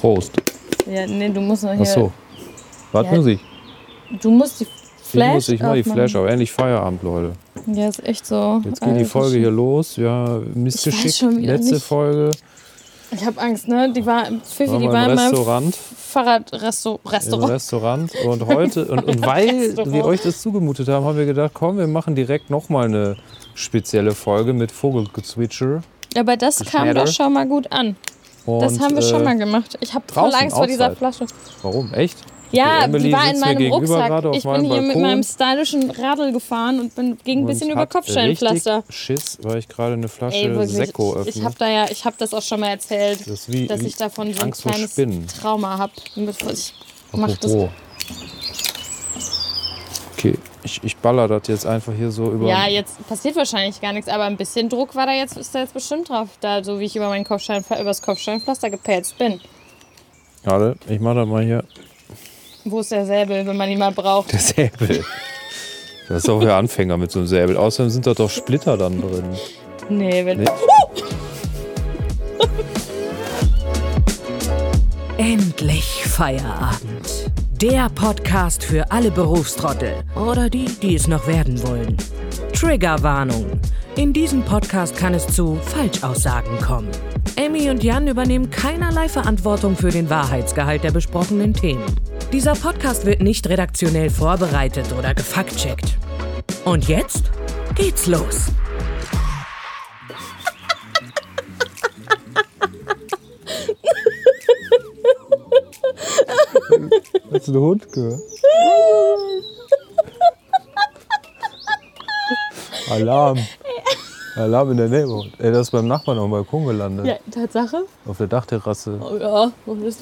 Prost. Ja, nee, du musst noch hier. Ach so. Was Ja. muss ich? Du musst die Flash. ich muss, ich mach die. Flash, aber endlich Feierabend, Leute. Ja, ist echt so. Jetzt geht die Folge hier los. Ja, wieder Letzte nicht. Folge. Ich habe Angst, ne? Die war, Pfiffi, die war im Restaurant. Fahrradrestaurant. Im Restaurant. Und heute, und, und weil wir euch das zugemutet haben, haben wir gedacht, komm, wir machen direkt nochmal eine spezielle Folge mit Vogelgezwitscher. Aber das kam doch schon mal gut an. Und, Das haben wir schon äh, mal gemacht. Ich habe voll Angst vor dieser. Flasche. Warum? Echt? Ja, Emily die war in meinem Rucksack. Ich bin hier mit Balkon. meinem stylischen Radl gefahren und bin ging ein bisschen über Kopfsteinpflaster. Schiss, weil ich gerade eine Flasche Ey, wirklich. Sekko Ich öffne. habe da ja, ich habe das auch schon mal erzählt, Das dass ich davon so ein Angst kleines. Trauma habe. Ich mach das. Okay, ich, ich baller das jetzt einfach hier so über. Ja, jetzt passiert wahrscheinlich gar nichts, aber ein bisschen Druck war da jetzt, ist da jetzt bestimmt drauf, da so wie ich über meinen Kopfstein, übers Kopfsteinpflaster gepelzt bin. Warte, ich mach das mal hier. Wo ist der Säbel, wenn man ihn mal braucht? Der Säbel. Das ist auch für Anfänger mit so einem Säbel. Außerdem sind da doch Splitter dann drin. Nee, wenn. Nee. Endlich Feierabend. Der Podcast für alle Berufstrottel oder die, die es noch werden wollen. Triggerwarnung. In diesem Podcast kann es zu Falschaussagen kommen. Amy und Jan übernehmen keinerlei Verantwortung für den Wahrheitsgehalt der besprochenen Themen. Dieser Podcast wird nicht redaktionell vorbereitet oder gefaktcheckt. Und jetzt geht's los. Hast du den Hund gehört? Alarm. Alarm in der Neighborhood. Ey, das ist beim Nachbarn auf dem Balkon gelandet. Ja, Tatsache? Auf der Dachterrasse. Oh ja, und das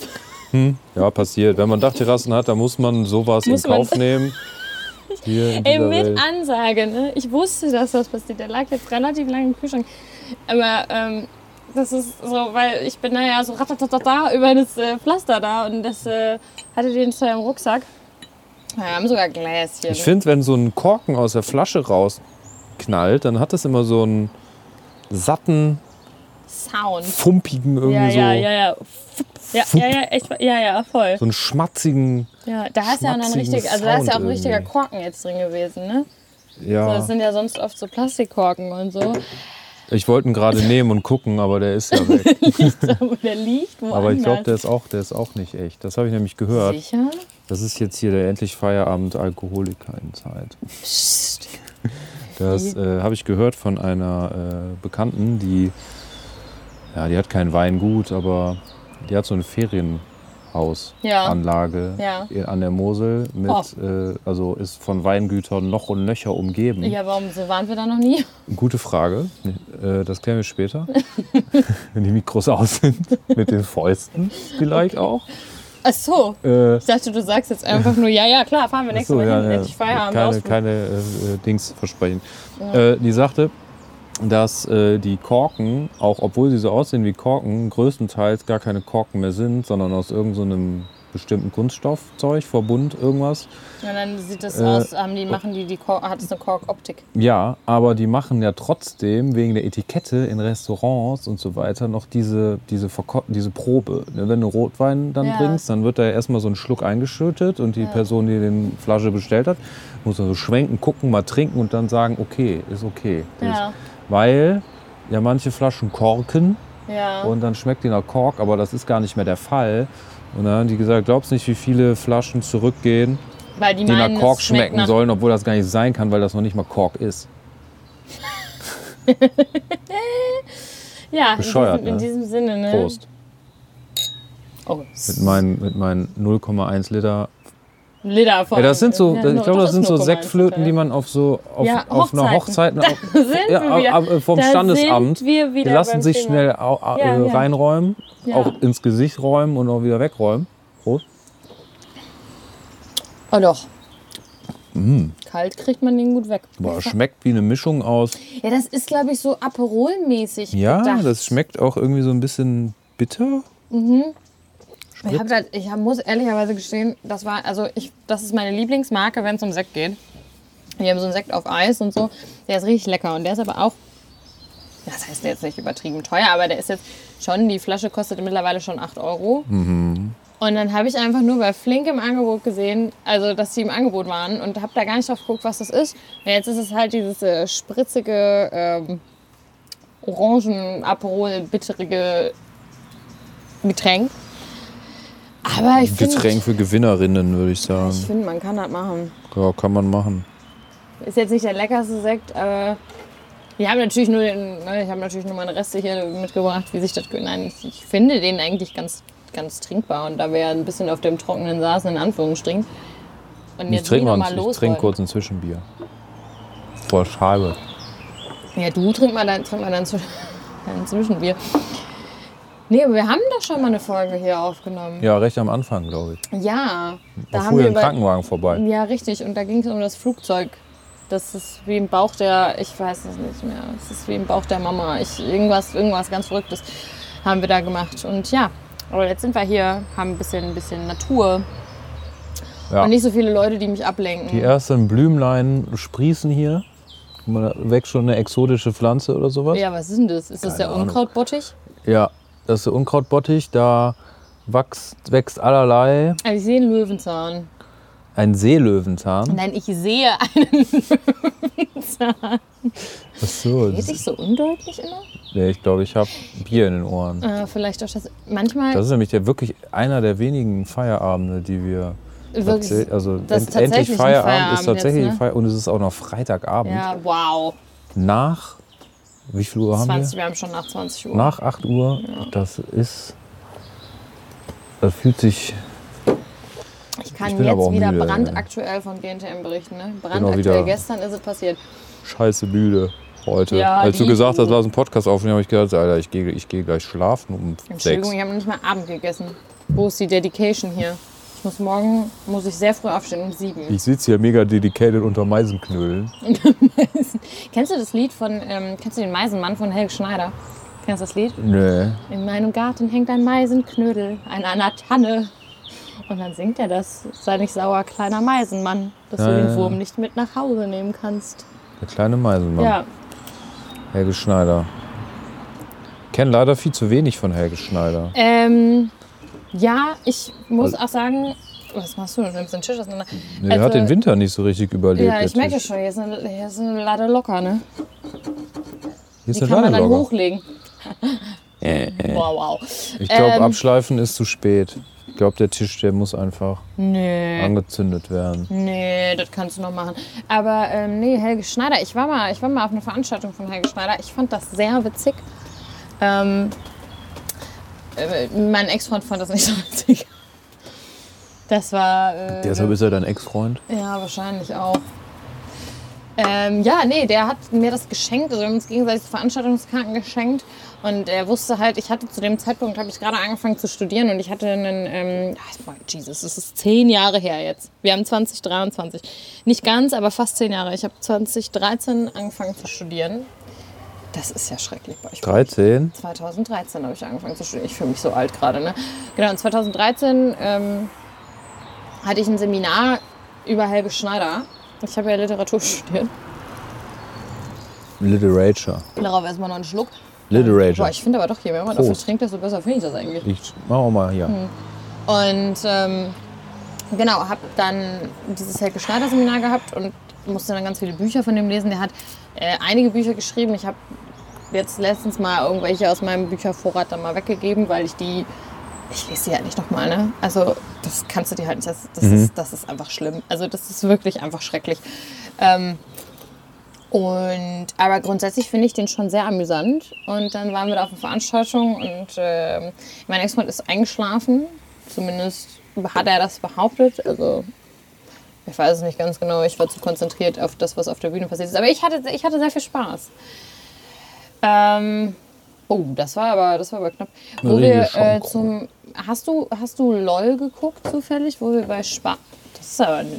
Ja, passiert. Wenn man Dachterrassen hat, dann muss man sowas Muss in Kauf nehmen. Hier Ey, mit Welt. Ansage, ne? Ich wusste, dass das passiert. Der lag jetzt relativ lange im Kühlschrank. Aber ähm, das ist so, weil ich bin da ja so ratatatata über das äh, Pflaster da und das äh, hatte den zwar im Rucksack. Wir haben sogar Gläschen. Ich finde, wenn so ein Korken aus der Flasche rausknallt, dann hat das immer so einen satten, Sound. fumpigen, irgendwie Ja, so, ja, ja, ja. Ja, ja, ja, echt, ja, ja, voll. so einen schmatzigen. Ja, da ist ja auch ein richtig, also da ist ja auch ein richtiger irgendwie. Korken jetzt drin gewesen, ne? Ja, das sind ja sonst oft so Plastikkorken und so. Ich wollte ihn gerade nehmen und gucken, aber der ist ja weg. Der liegt woanders. Aber ich glaube, der ist auch, der ist auch nicht echt. Das habe ich nämlich gehört. Sicher? Das ist jetzt hier der endlich Feierabend Alkoholiker in Zeit. Psst. Das äh, habe ich gehört von einer äh, Bekannten, die, ja, die hat kein Weingut, aber die hat so eine Ferienhausanlage Ja. an der Mosel mit, Oh. äh, also ist von Weingütern noch und nöcher umgeben. Ja, warum so waren wir da noch nie? Gute Frage. Äh, das klären wir später. Wenn die Mikros aus sind. Mit den Fäusten vielleicht auch. Ach so. Äh, Ich dachte, du sagst jetzt einfach nur, ja, ja, klar, fahren wir nächstes so, Mal ja, hin. ja. Endlich Feierabend. Keine, keine äh, Dings versprechen. Äh, die sagte, dass äh, die Korken, auch obwohl sie so aussehen wie Korken, größtenteils gar keine Korken mehr sind, sondern aus irgendeinem so bestimmten Kunststoffzeug, Verbund, irgendwas. Und dann sieht das Äh, aus, haben die, machen die, die Kork, hat es eine Korkoptik. Ja, aber die machen ja trotzdem wegen der Etikette in Restaurants und so weiter noch diese, diese, Verko diese Probe. Wenn du Rotwein dann Ja. bringst, dann wird da erstmal so ein Schluck eingeschüttet und die Person, die den Flasche bestellt hat, muss dann so schwenken, gucken, mal trinken und dann sagen, okay, ist okay. Ja. Weil ja manche Flaschen korken Ja. und dann schmeckt die nach Kork, aber das ist gar nicht mehr der Fall. Und dann haben die gesagt, glaubst nicht, wie viele Flaschen zurückgehen, Weil die, die meinen, nach Kork schmecken nach, sollen, obwohl das gar nicht sein kann, weil das noch nicht mal Kork ist. Ja, Bescheuert, in, diesem, in ne? diesem Sinne, ne? Prost. Oh, Mit meinen, mit meinen 0,1 Liter. Liter von. Ja, das sind so, Ja, ich glaube, das sind so 0,1 Sektflöten, die man auf so auf, Ja, auf einer Hochzeit auf, ja, ab- äh, vom Da Standesamt. die lassen sich Thema. schnell au, au, Ja, äh, reinräumen, auch ins Gesicht räumen und auch wieder wegräumen. Prost. Oh doch. Kalt kriegt man den gut weg. Mm. Boah, schmeckt wie eine Mischung aus. Ja, das ist, glaube ich, so Aperol-mäßig Ja, gedacht. das schmeckt auch irgendwie so ein bisschen bitter. Ich, hab halt, ich hab, muss ehrlicherweise gestehen, das war, also ich, das ist meine Lieblingsmarke, wenn es um Sekt geht. Wir haben so einen Sekt auf Eis und so. Der ist richtig lecker und der ist aber auch das heißt jetzt nicht übertrieben teuer, aber der ist jetzt schon, die Flasche kostet mittlerweile schon 8 Euro. Und dann habe ich einfach nur bei Flink im Angebot gesehen, also dass die im Angebot waren und habe da gar nicht drauf geguckt, was das ist. Und jetzt ist es halt dieses äh, spritzige, ähm, orangen aperol bitterige Getränk. Aber ich Getränk für Gewinnerinnen, würde ich sagen. ich finde, man kann das machen. Ja, kann man machen. Ist jetzt nicht der leckerste Sekt, aber natürlich nur den, ne, ich habe natürlich nur meine Reste hier mitgebracht, wie sich das. Nein, ich, ich finde den eigentlich ganz, ganz trinkbar und da wir ja ein bisschen auf dem Trockenen saßen, in Anführungsstrichen. Und Ich jetzt trinke wieder mal, ich los trinke kurz ein Zwischenbier. Vor Scheibe. Ja, du trink mal dein, trink mal dein, dein Zwischenbier. Nee, aber wir haben doch schon mal eine Folge hier aufgenommen. Ja, recht am Anfang, glaube ich. Ja, da Da haben wir über, Krankenwagen vorbei. Ja, richtig. Und da ging es um das Flugzeug. Das ist wie im Bauch der, ich weiß es nicht mehr. Es ist wie im Bauch der Mama. Ich, irgendwas, irgendwas ganz Verrücktes haben wir da gemacht. Und ja, aber jetzt sind wir hier, haben ein bisschen, ein bisschen Natur Ja. und nicht so viele Leute, die mich ablenken. Die ersten Blümlein sprießen hier. Wächst schon eine exotische Pflanze oder sowas. Ja, was ist denn das? Ist das Keine der Ahnung. Unkrautbottich? Ja, das ist Unkrautbottich. Da wächst, wächst allerlei. Ich sehe einen Löwenzahn. Ein Seelöwenzahn. Nein, ich sehe einen Löwenzahn. Ach so. Rede Das, ich so undeutlich immer? nee, ich glaube, ich habe Bier in den Ohren. Äh, vielleicht auch das. Manchmal Das ist nämlich der, wirklich einer der wenigen Feierabende, die wir. wirklich. also end, endlich Feierabend, Feierabend ist tatsächlich jetzt, ne? Feierabend und es ist auch noch Freitagabend. Ja, wow. Nach, wie viel Uhr haben 20, wir? wir haben schon nach 20 Uhr. Nach 8 Uhr. Das ist. Das fühlt sich Ich kann Ich jetzt wieder müde, brandaktuell von GNTM berichten. Ne? Brandaktuell, gestern ist es passiert. scheiße müde heute. Ja, Als du gesagt hast, lass einen Podcast aufnehmen, habe ich gedacht, Alter, ich gehe ich geh gleich schlafen um Entschuldigung, sechs. ich habe noch nicht mal Abend gegessen. Wo ist die Dedication hier? Ich muss morgen muss ich sehr früh aufstehen, um sieben. Ich sitze hier mega dedicated unter Meisenknödeln. Kennst du das Lied von, ähm, kennst du den Meisenmann von Helge Schneider? Kennst du das Lied? Nee. In meinem Garten hängt ein Meisenknödel, an einer Tanne. Und dann singt er das. Sei nicht sauer, kleiner Meisenmann, dass du Ja, den ja, Wurm ja. nicht mit nach Hause nehmen kannst. Der kleine Meisenmann. Ja, Helge Schneider. Kenne leider viel zu wenig von Helge Schneider. ähm, ja, ich muss Also- auch sagen, was machst du? Du nimmst den Tisch auseinander. Nee, der hat den Winter nicht so richtig überlebt. Also Ja, ich merke schon, hier ist, eine, hier ist eine Lade locker, ne? Hier ist Die eine kann man dann Ladelogger. hochlegen. wow, wow. Ich glaube, Ähm, abschleifen ist zu spät. Ich glaube, der Tisch, der muss einfach Nee. angezündet werden. Nee, das kannst du noch machen. Aber ähm, nee, Helge Schneider, ich war, mal, ich war mal auf einer Veranstaltung von Helge Schneider. Ich fand das sehr witzig. Ähm, äh, mein Ex-Freund fand das nicht so witzig. Das war. Äh, Deshalb ist er dein Ex-Freund. Ja, wahrscheinlich auch. Ähm, ja, nee, der hat mir das geschenkt. Also wir haben uns gegenseitig Veranstaltungskarten geschenkt. Und er wusste halt, ich hatte zu dem Zeitpunkt, habe ich gerade angefangen zu studieren und ich hatte einen, ähm, ach, Jesus, das ist zehn Jahre her jetzt. Wir haben 2023. Nicht ganz, aber fast zehn Jahre. Ich habe 2013 angefangen zu studieren. Das ist ja schrecklich bei euch. 13. 2013 habe ich angefangen zu studieren. Ich fühle mich so alt gerade. Ne? Genau, und 2013 ähm, hatte ich ein Seminar über Helge Schneider. Ich habe ja Literatur studiert. Literature. Darauf erstmal noch einen Schluck. Literature. Boah, ich finde aber doch, je mehr man dafür Prost. trinkt, desto besser finde ich das eigentlich. Ich mach auch mal hier. Und ähm, genau, habe dann dieses Helge Schneider Seminar gehabt und musste dann ganz viele Bücher von dem lesen. Der hat äh, einige Bücher geschrieben. Ich habe jetzt letztens mal irgendwelche aus meinem Büchervorrat dann mal weggegeben, weil ich die, ich lese die halt nicht nochmal, ne? Also das kannst du dir halt nicht, das, das, ist, das ist einfach schlimm. Also das ist wirklich einfach schrecklich. Ähm, und, aber grundsätzlich finde ich den schon sehr amüsant. Und dann waren wir da auf einer Veranstaltung und ähm, mein Ex-Freund ist eingeschlafen. Zumindest hat er das behauptet. Also ich weiß es nicht ganz genau. Ich war zu konzentriert auf das, was auf der Bühne passiert ist. Aber ich hatte, ich hatte sehr viel Spaß. Ähm, oh, das war aber, das war aber knapp. Wo wir äh, zum, hast du, hast du LOL geguckt zufällig, wo wir bei Spa, das ist aber.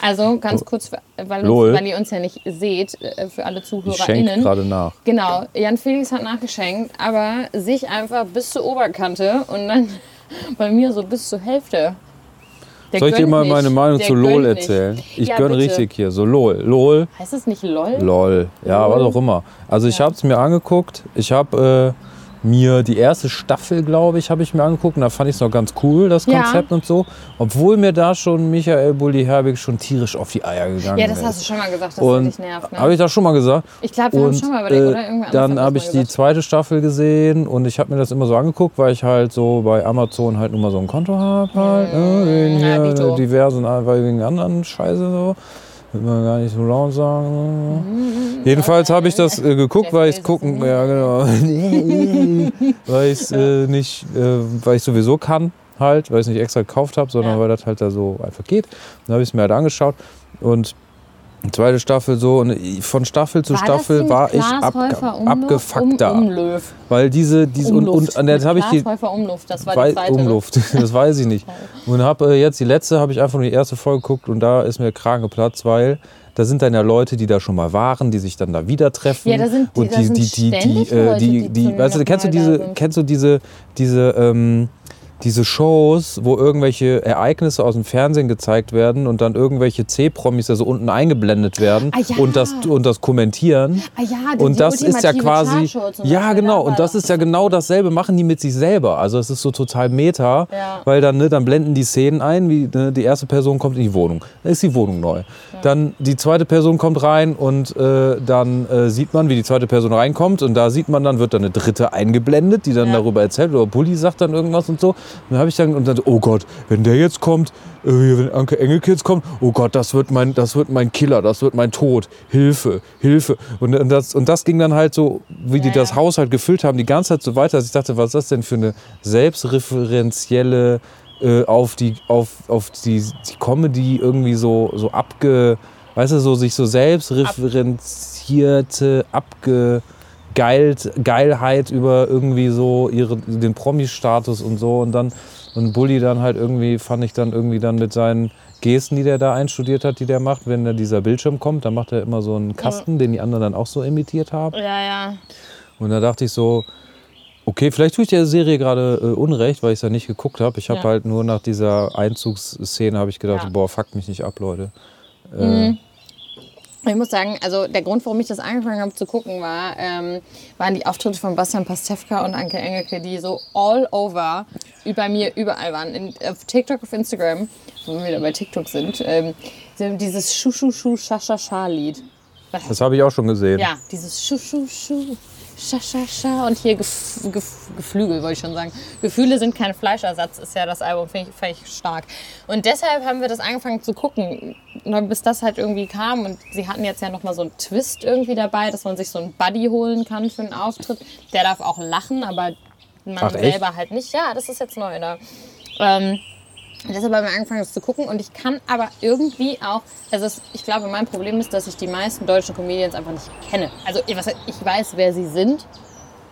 Also ganz kurz, weil, uns, weil ihr uns ja nicht seht, äh, für alle Ich ZuhörerInnen. gerade nach. Genau, Jan Felix hat nachgeschenkt, aber sich einfach bis zur Oberkante und dann bei mir so bis zur Hälfte. Der Soll ich dir mal nicht. meine Meinung Der zu LOL nicht. erzählen? Ich Ja, gönn bitte. richtig hier. So LOL. LOL. Heißt das nicht LOL? LOL. Ja, LOL. was auch immer. Also ich habe es mir angeguckt. Ich habe äh, mir die erste Staffel, glaube ich, habe ich mir angeguckt. Und da fand ich es noch ganz cool, das Ja. Konzept und so. Obwohl mir da schon Michael Bulli-Herbig schon tierisch auf die Eier gegangen Ja, das ist. hast du schon mal gesagt, dass und das dich nervt. Ne? Habe ich das schon mal gesagt? Ich glaube, wir haben Und schon mal überlegt, äh, oder? Irgendwann dann habe ich die zweite Staffel gesehen und ich habe mir das immer so angeguckt, weil ich halt so bei Amazon halt nur mal so ein Konto habe, halt, ne, wegen Mm, ja, diversen, weil wegen anderen Scheiße so. Will man gar nicht so laut sagen. Jedenfalls habe ich das äh, geguckt, weil ich gucken, ja genau, weil ich äh, nicht, äh, weil ich sowieso kann halt, weil ich es nicht extra gekauft habe, sondern Ja. weil das halt da so einfach geht. Dann habe ich es mir halt angeschaut und zweite Staffel so und von Staffel zu war Staffel war ich ab, abgefuckter. Um, Umlöw. Weil diese, diese und, Umluft. und, und jetzt habe ich die Umluft, das war die zweite. ne? Umluft, das weiß ich nicht. Und habe äh, jetzt die letzte, habe ich einfach nur die erste Folge geguckt und da ist mir der Kragen geplatzt, weil da sind dann ja Leute, die da schon mal waren, die sich dann da wieder treffen. Ja, da sind die- und die, die, die, die, ständig äh, Leute, die, die die, zum weißt du, kennst du diese, kennst du diese, diese, ähm, diese Shows, wo irgendwelche Ereignisse aus dem Fernsehen gezeigt werden und dann irgendwelche C-Promis da so unten eingeblendet werden Ah, ja. und, das, und das kommentieren. Ah ja, die, Und das ist ja quasi. Ja, genau. Und das ist ja genau dasselbe, machen die mit sich selber. Also es ist so total meta, Ja. weil dann, ne, dann blenden die Szenen ein, wie ne, die erste Person kommt in die Wohnung. Dann ist die Wohnung neu. Dann die zweite Person kommt rein und äh, dann äh, sieht man, wie die zweite Person reinkommt. Und da sieht man dann, wird dann eine dritte eingeblendet, die dann darüber erzählt. Oder Bulli sagt dann irgendwas und so. Und dann habe ich dann, und dann, oh Gott, wenn der jetzt kommt, äh, wenn Anke Engelke jetzt kommt, oh Gott, das wird mein, das wird mein Killer, das wird mein Tod. Hilfe, Hilfe. Und, und, das, und das ging dann halt so, wie die das. Haus halt gefüllt haben, die ganze Zeit so weiter, dass ich dachte, was ist das denn für eine selbstreferenzielle äh, auf die auf, auf die, die Comedy irgendwie so so abge weißt du so sich so selbstreferenzierte abgegeilt Geilheit über irgendwie so ihre den Promi-Status und so und dann und Bully dann halt irgendwie fand ich dann irgendwie dann mit seinen Gesten, die der da einstudiert hat, die der macht, wenn da dieser Bildschirm kommt, dann macht er immer so einen Kasten, den die anderen dann auch so imitiert haben. Ja, ja. Und da dachte ich so, okay, vielleicht tue ich der Serie gerade äh, Unrecht, weil ich es ja nicht geguckt habe. Ich habe Ja. halt nur nach dieser Einzugsszene habe ich gedacht, Ja. boah, fuck mich nicht ab, Leute. Ich muss sagen, also der Grund, warum ich das angefangen habe zu gucken, war, ähm, waren die Auftritte von Bastian Pastewka und Anke Engelke, die so all over über mir überall waren. In, auf TikTok, auf Instagram, wo wir wieder bei TikTok sind, ähm, sie haben dieses Schu-Schu-Schu, Scha-Scha-Scha-Lied. Das habe ich auch schon gesehen. Ja, dieses Schu-Schu-Schu, Scha-Scha-Scha und hier Gef Gef Geflügel, wollte ich schon sagen. Gefühle sind kein Fleischersatz, ist ja das Album, finde ich, find ich stark. Und deshalb haben wir das angefangen zu gucken, bis das halt irgendwie kam. Und sie hatten jetzt ja nochmal so einen Twist irgendwie dabei, dass man sich so einen Buddy holen kann für einen Auftritt. Der darf auch lachen, aber man Ach, selber halt nicht. Ja, das ist jetzt neu da. Ähm, Deshalb haben wir angefangen, das zu gucken. Und ich kann aber irgendwie auch, also es, ich glaube, mein Problem ist, dass ich die meisten deutschen Comedians einfach nicht kenne. Also ich, weiß, wer sie sind,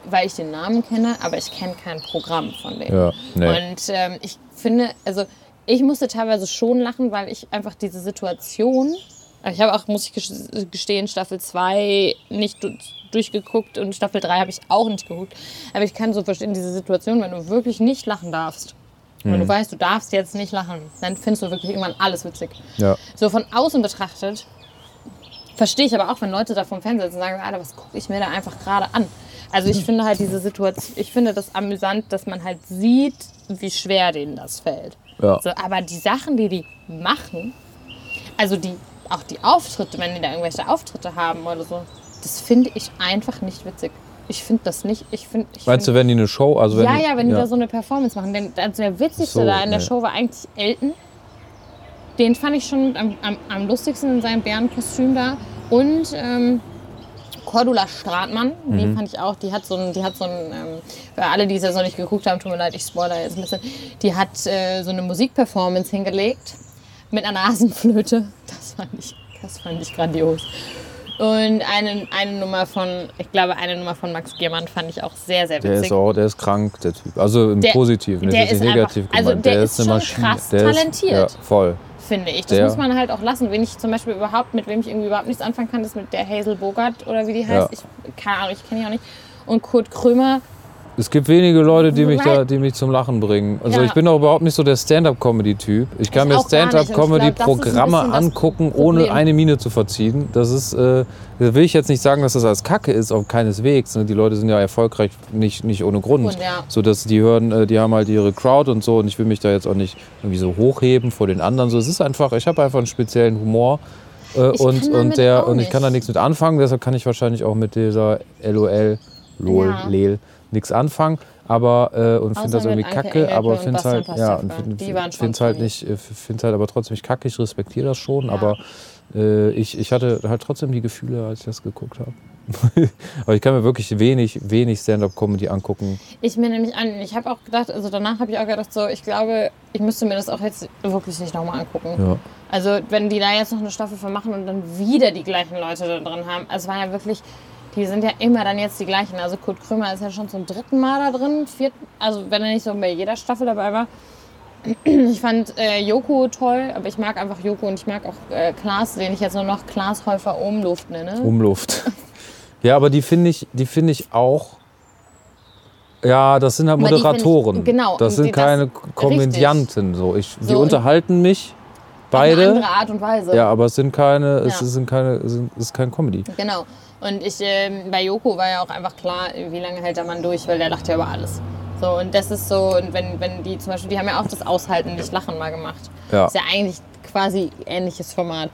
weil ich den Namen kenne, aber ich kenne kein Programm von denen. Ja, nee. Und ähm, ich finde, also ich musste teilweise schon lachen, weil ich einfach diese Situation, ich habe auch, muss ich ges- gestehen, Staffel 2 nicht du- durchgeguckt und Staffel 3 habe ich auch nicht geguckt. Aber ich kann so verstehen, diese Situation, wenn du wirklich nicht lachen darfst, wenn Mhm. du weißt, du darfst jetzt nicht lachen, dann findest du wirklich irgendwann alles witzig. Ja. So von außen betrachtet verstehe ich aber auch, wenn Leute da vom Fernseher sitzen und sagen, Alter, was gucke ich mir da einfach gerade an? Also ich finde halt diese Situation, ich finde das amüsant, dass man halt sieht, wie schwer denen das fällt. Ja. So, aber die Sachen, die die machen, also die, auch die Auftritte, wenn die da irgendwelche Auftritte haben oder so, das finde ich einfach nicht witzig. Ich finde das nicht, ich finde... Ich Meinst du, find, wenn die eine Show, also wenn ja, die, ja, wenn die da so eine Performance machen. Denn also der witzigste So, da in der nee. Show war eigentlich Elton. Den fand ich schon am, am, am lustigsten in seinem Bärenkostüm da. Und ähm, Cordula Stratmann, die Mhm. fand ich auch, die hat so ein, die hat so ein, ähm, für alle, die es jetzt noch nicht geguckt haben, tut mir leid, ich spoiler jetzt ein bisschen, die hat äh, so eine Musikperformance hingelegt mit einer Nasenflöte. Das fand ich, das fand ich grandios. Und eine, eine Nummer von, ich glaube, eine Nummer von Max Giermann fand ich auch sehr, sehr Der witzig. ist auch, der ist krank, der Typ. Also im Der- Positiven, der ist ist nicht einfach- negativ also gemeint. der der ist eine schon Maschine. krass der talentiert. Ist, ja, voll. finde ich. Das Der- muss man halt auch lassen. Wen ich zum Beispiel überhaupt, mit wem ich irgendwie überhaupt nichts anfangen kann, ist mit der Hazel Bogart oder wie die heißt. Ja. Ich, keine Ahnung, ich kenne die auch nicht. Und Kurt Krömer Es gibt wenige Leute, die mich, da, die mich zum Lachen bringen. Also Ja. ich bin auch überhaupt nicht so der Stand-up-Comedy-Typ. Ich kann Ich mir das Stand-up-Comedy-Programme das angucken, ohne eine Miene zu verziehen. Das ist, äh, da will ich jetzt nicht sagen, dass das als Kacke ist, auch keineswegs. ne? Die Leute sind ja erfolgreich nicht, nicht ohne Grund. Und ja. So dass die hören, äh, die haben halt ihre Crowd und so und ich will mich da jetzt auch nicht irgendwie so hochheben vor den anderen. So, es ist einfach, ich habe einfach einen speziellen Humor. Äh, Ich und, und, der, und ich kann da nicht. nichts mit anfangen, deshalb kann ich wahrscheinlich auch mit dieser LOL, LOL, Ja. Lel nichts anfangen. Aber äh, und finde das irgendwie Anke kacke, Engelke aber finde halt, ja, finde schon es halt nicht, finde es halt aber trotzdem nicht kacke, ich respektiere das schon, aber äh, ich, ich hatte halt trotzdem die Gefühle, als ich das geguckt habe. aber ich kann mir wirklich wenig, wenig Stand-up-Comedy angucken. Ich mir nämlich an, ich habe auch gedacht, also danach habe ich auch gedacht, so, ich glaube, ich müsste mir das auch jetzt wirklich nicht nochmal angucken. Ja. Also, wenn die da jetzt noch eine Staffel von machen und dann wieder die gleichen Leute da drin haben. Also, es war ja wirklich, die sind ja immer dann jetzt die gleichen. Also, Kurt Krömer ist ja schon zum dritten Mal da drin. Vierten, also, wenn er nicht so bei jeder Staffel dabei war. Ich fand äh, Joko toll, aber ich mag einfach Joko und ich mag auch äh, Klaas, den ich jetzt nur noch Klaas Häufer Umluft nenne. Umluft. ja, aber die finde ich, die finde ich auch. Ja, das sind halt Aber die find ich- Moderatoren. genau, Das sind die- das- keine Komödianten. So. Ich, die So, und- unterhalten mich Auf eine beide. andere Art und Weise. Ja, aber es sind keine, es Ja. sind keine, es sind- es ist kein Comedy. Genau. Und ich, ähm, bei Joko war ja auch einfach klar, wie lange hält der Mann durch, weil der lacht ja über alles. So, und das ist so, und wenn, wenn die zum Beispiel, die haben ja auch das Aushalten, nicht Lachen mal gemacht. Ja. Ist ja eigentlich quasi ähnliches Format.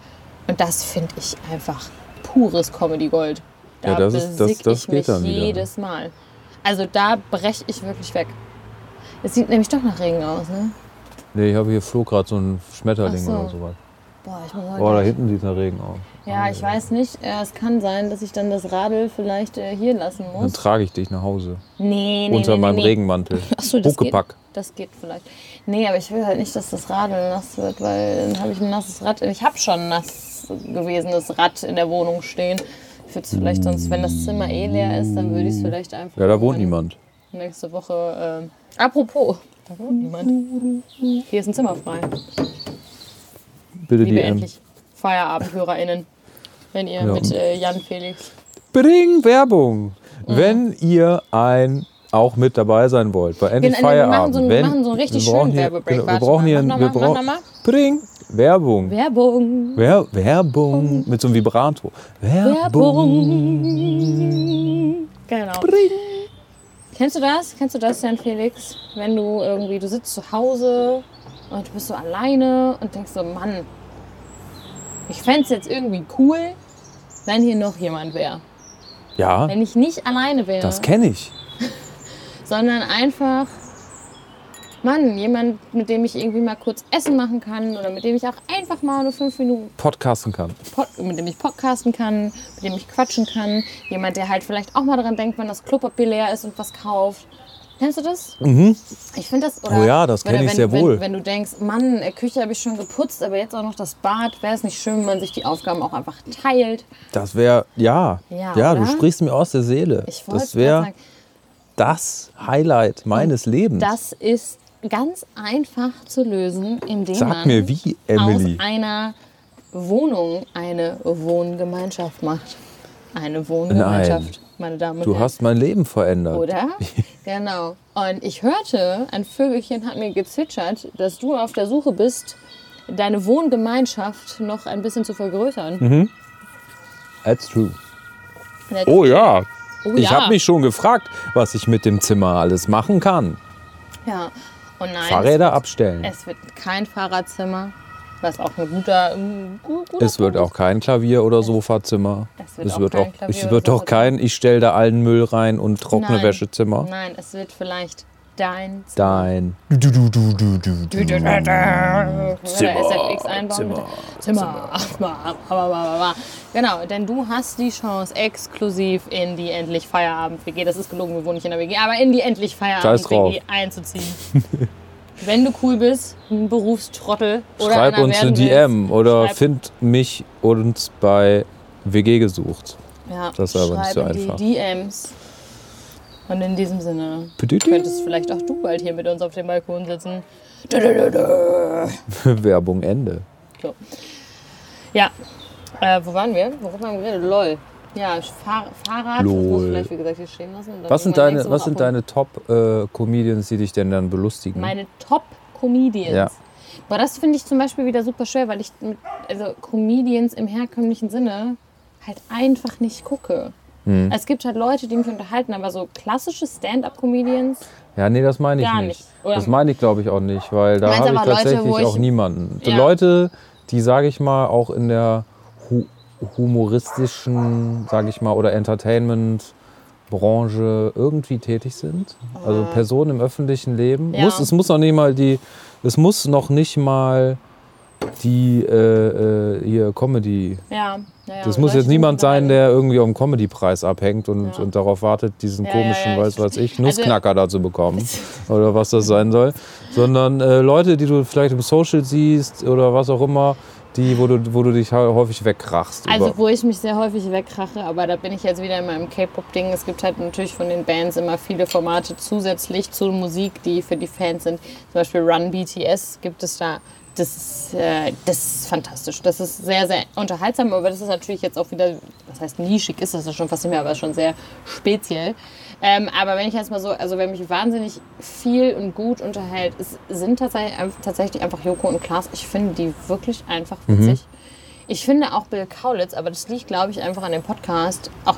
Und das finde ich einfach pures Comedy-Gold. Da Ja, das ist- das- das ich geht mich wieder. jedes Mal. Also da breche ich wirklich weg. Es sieht nämlich doch nach Regen aus, ne? Nee, ich habe hier flog gerade so ein Schmetterling so. oder sowas. Boah, ich muss Oh, da hinten sieht es nach Regen aus. Ja, ich weiß nicht. Äh, Es kann sein, dass ich dann das Radl vielleicht äh, hier lassen Dann muss. trage ich dich nach Hause. Nee, nee, unter nee, meinem nee. Regenmantel. Achso, das geht, Huckepack. das geht vielleicht. Nee, aber ich will halt nicht, dass das Radl nass wird, weil dann habe ich ein nasses Rad. Ich habe schon ein nass gewesenes Rad in der Wohnung stehen. Ich würde es vielleicht sonst, wenn das Zimmer eh leer ist, dann würde ich es vielleicht einfach. Ja, da wohnt niemand. Nächste Woche. ähm, apropos, da wohnt niemand. Hier ist ein Zimmer frei. Bitte Liebe die endlich FeierabendhörerInnen. Wenn ihr Ja. mit äh, Jan Felix. Bring Werbung. Mhm. Wenn ihr ein auch mit dabei sein wollt bei Endlich Genau, wir machen Feierabend. so einen- wenn, machen so einen richtig wir brauchen schönen hier- Werbebreak. Genau, wir brauchen hier mach ein, wir brauchen. Bring Werbung. Werbung. Wer, Werbung mit so einem Vibrato. Werbung. Werbung. Genau. Kennst du das? Kennst du das, Jan Felix? Wenn du irgendwie, du sitzt zu Hause und du bist so alleine und denkst so, Mann, ich fände es jetzt irgendwie cool, wenn hier noch jemand wäre. Ja, Wenn ich nicht alleine wäre, das kenne ich. sondern einfach, Mann, jemand, mit dem ich irgendwie mal kurz Essen machen kann oder mit dem ich auch einfach mal nur fünf Minuten Podcasten kann. Pod, mit dem ich podcasten kann, mit dem ich quatschen kann. Jemand, der halt vielleicht auch mal daran denkt, wenn das Klopapier leer ist und was kauft. Kennst du das? Mhm. Ich finde das. Oder, Oh ja, das oder kenn ich wenn- sehr wohl. Wenn, wenn du denkst, Mann, Küche habe ich schon geputzt, aber jetzt auch noch das Bad, wäre es nicht schön, wenn man sich die Aufgaben auch einfach teilt. Das wäre, ja. Ja, Ja, du sprichst mir aus der Seele. Ich Das wäre das Highlight meines Lebens. das ist ganz einfach zu lösen, indem Sag man mir wie, Emily. aus einer Wohnung eine Wohngemeinschaft macht. Eine Wohngemeinschaft, meine Damen und Du Herren. hast mein Leben verändert. Oder? genau. Und ich hörte, ein Vögelchen hat mir gezwitschert, dass du auf der Suche bist, deine Wohngemeinschaft noch ein bisschen zu vergrößern. That's true. Und Oh ja. Oh Ich ja. habe mich schon gefragt, was ich mit dem Zimmer alles machen kann. Ja. Und nein, Fahrräder abstellen. es wird kein Fahrradzimmer, was auch ein guter, ein gu- guter Es wird Punkt auch kein Klavier- oder Sofazimmer. Es wird es auch wird kein auch, es wird auch kein, ich stelle da allen Müll rein und trockene Nein. Wäschezimmer. Nein, es wird vielleicht dein Zimmer. Dein. Zimmer. Zimmer, SFX einbauen. Zimmer, Zimmer. Zimmer. Genau, denn du hast die Chance, exklusiv in die Endlich Feierabend-WG, das ist gelogen, wir wohnen nicht in der WG, aber in die Endlich Scheiß Feierabend-WG drauf. einzuziehen. Wenn du cool bist, ein Berufstrottel oder Schreib uns eine werden willst, DM oder schreib- find mich uns bei WG gesucht. ja, das ist aber nicht so einfach. die DMs. Und in diesem Sinne könntest vielleicht auch du bald hier mit uns auf dem Balkon sitzen. Werbung Ende. So. Ja. Äh, wo waren wir? Worüber haben wir geredet? LOL. Ja, Fahr Fahrrad, das muss Lol. ich vielleicht, wie gesagt, hier stehen lassen. Was sind deine, was sind deine Top-Comedians, die dich denn dann belustigen? Meine Top-Comedians. Ja. Boah, das finde ich zum Beispiel wieder super schwer, weil ich mit, also Comedians im herkömmlichen Sinne halt einfach nicht gucke. Hm. Es gibt halt Leute, die mich unterhalten, aber so klassische Stand-up-Comedians, Ja, nee, das meine ich Gar nicht. nicht? Das meine ich, glaube ich, auch nicht, weil da habe ich aber Leute, tatsächlich wo ich- auch niemanden. Die Ja. Leute, die, sage ich mal, auch in der humoristischen, sage ich mal, oder Entertainment-Branche irgendwie tätig sind. Also Personen im öffentlichen Leben. Ja. Muss, es muss noch nicht mal die, es muss noch nicht mal die äh, äh, hier Comedy ja. ja, das muss jetzt niemand sein, der irgendwie am Comedy-Preis abhängt und, Ja. und darauf wartet, diesen Ja, komischen, ja, weiß was ich, also- Nussknacker da zu bekommen. oder was das sein soll. Sondern äh, Leute, die du vielleicht im Social siehst oder was auch immer, die, wo, du, wo du dich häufig wegkrachst. Also über- wo ich mich sehr häufig wegkrache, aber da bin ich jetzt wieder in meinem K-Pop-Ding. Es gibt halt natürlich von den Bands immer viele Formate zusätzlich zur Musik, die für die Fans sind. Zum Beispiel Run BTS gibt es da. Das ist, äh, das ist fantastisch. Das ist sehr, sehr unterhaltsam, aber das ist natürlich jetzt auch wieder, was heißt nischig ist das ja schon fast nicht mehr, aber schon sehr speziell. Ähm, aber wenn ich jetzt mal so, also wenn mich wahnsinnig viel und gut unterhält, es sind tatsächlich, tatsächlich einfach Joko und Klaas. Ich finde die wirklich einfach witzig. Ich finde auch Bill Kaulitz, aber das liegt, glaube ich, einfach an dem Podcast. Auch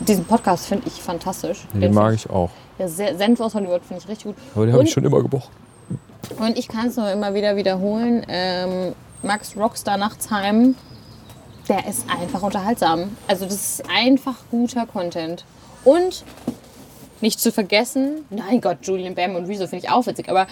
diesen Podcast finde ich fantastisch. Den mag ich auch. Ja, sehr, Senf aus Hollywood finde ich richtig gut. Aber die habe ich schon immer gemocht. Und ich kann es nur immer wieder wiederholen. Ähm, Max Rockstar Nachtsheim, der ist einfach unterhaltsam. Also das ist einfach guter Content. Und nicht zu vergessen, nein Gott, Julian Bam und Rezo finde ich auch witzig, aber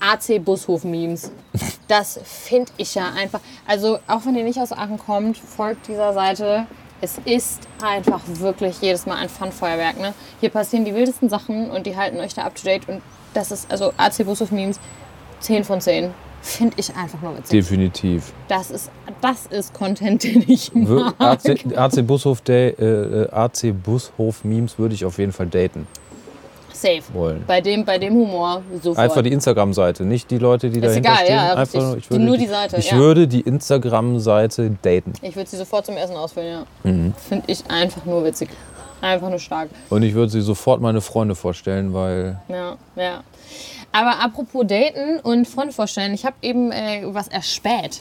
AC Bushof Memes. Das finde ich ja einfach. Also auch wenn ihr nicht aus Aachen kommt, folgt dieser Seite. Es ist einfach wirklich jedes Mal ein Fun-Feuerwerk. Ne? Hier passieren die wildesten Sachen und die halten euch da up to date. Und das ist, also AC Bushof Memes, 10 von 10. Finde ich einfach nur witzig. Definitiv. Das ist, das ist Content, den ich mag. AC, AC Bushof, Day, äh, AC Bushof Memes würde ich auf jeden Fall daten Safe. wollen. Bei dem, bei dem Humor sofort. Einfach die Instagram-Seite, nicht die Leute, die Ist dahinter egal, stehen. ja, Einfach richtig. nur, ich Die- würde nur die Seite, Ich ja. würde die Instagram-Seite daten. Ich würde sie sofort zum Essen ausfüllen, ja. Mhm. Finde ich einfach nur witzig. Einfach nur stark. Und ich würde sie sofort meine Freunde vorstellen, weil Ja, ja. Aber apropos Daten und Freunde vorstellen, ich habe eben äh, was erspäht.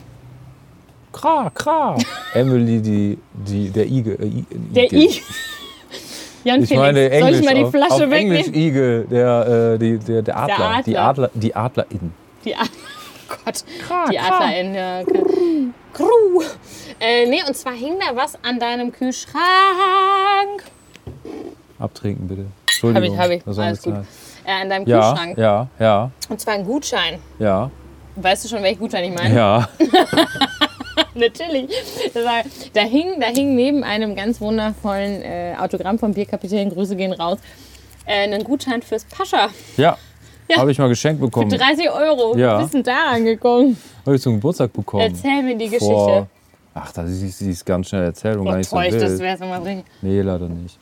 Kra, kra. Emily, die, die, der Igel. Äh, I- Der Igel. Jan Ich Felix, meine Englisch. soll ich mal die auf, Flasche auf Englisch wegnehmen? Igel, der, äh, die, der, der Adler. Adler. Die Adler. Die Adlerin. Die Adler. Oh Gott, die Adler in der Crew. Äh, nee, und zwar hing da was an deinem Kühlschrank. Abtrinken bitte. Hab Entschuldigung. ich, hab ich. das war Alles gut. Äh, an deinem Ja, Kühlschrank. ja, ja, Und zwar ein Gutschein. ja, Weißt du schon, welchen Gutschein ich meine? ja. Natürlich. War, da, hing, da hing neben einem ganz wundervollen äh, Autogramm vom Bierkapitän, Grüße gehen raus, äh, ein Gutschein fürs Pascha. Ja. Ja. Habe ich mal geschenkt bekommen. 30 Euro. Ja. Wie bist denn da angekommen? Habe ich zum Geburtstag bekommen. Erzähl mir die Geschichte. Vor, ach, das ist, die ist ganz schnell erzählt und Oh, gar nicht so toll, das wild. wär's nochmal bringen. Nee, leider nicht.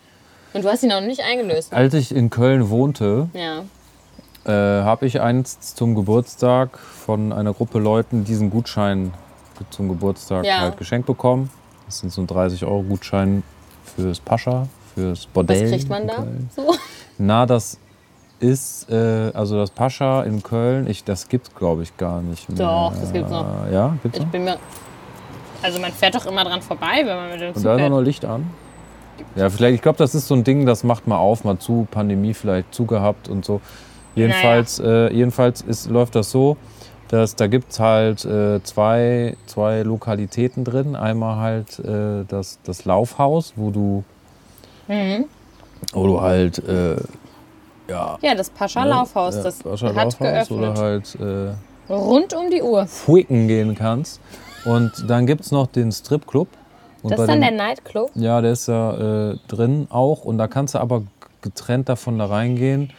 Und du hast ihn noch nicht eingelöst. Als ich in Köln wohnte, Ja. äh, habe ich einst zum Geburtstag von einer Gruppe Leuten diesen Gutschein zum Geburtstag Ja. halt geschenkt bekommen. Das sind so ein 30-Euro-Gutschein fürs Pascha, fürs Bordell. Was kriegt man da? So? Na, das ist, äh, also das Pascha in Köln, ich, das gibt's glaube ich gar nicht mehr. Doch, das gibt's noch. Ja, gibt's Ich noch? bin mir. Also man fährt doch immer dran vorbei, wenn man mit dem Und Zug da ist auch noch Licht an. Ja, vielleicht, ich glaube, das ist so ein Ding, das macht mal auf, mal zu, Pandemie vielleicht zugehabt und so. Jedenfalls, äh, jedenfalls ist, läuft das so, dass da gibt es halt äh, zwei, zwei Lokalitäten drin. Einmal halt äh, das, das Laufhaus, wo du, Mhm. wo du halt, äh, ja, Ja, das Pascha ne, Laufhaus, ja, das Pascha hat Laufhaus geöffnet. oder halt äh, Rund um die Uhr. Fuiken gehen kannst. Und dann gibt es noch den Stripclub. Und Das ist dann dem- der Nightclub. Ja, der ist ja äh, drin auch und da kannst du aber getrennt davon da reingehen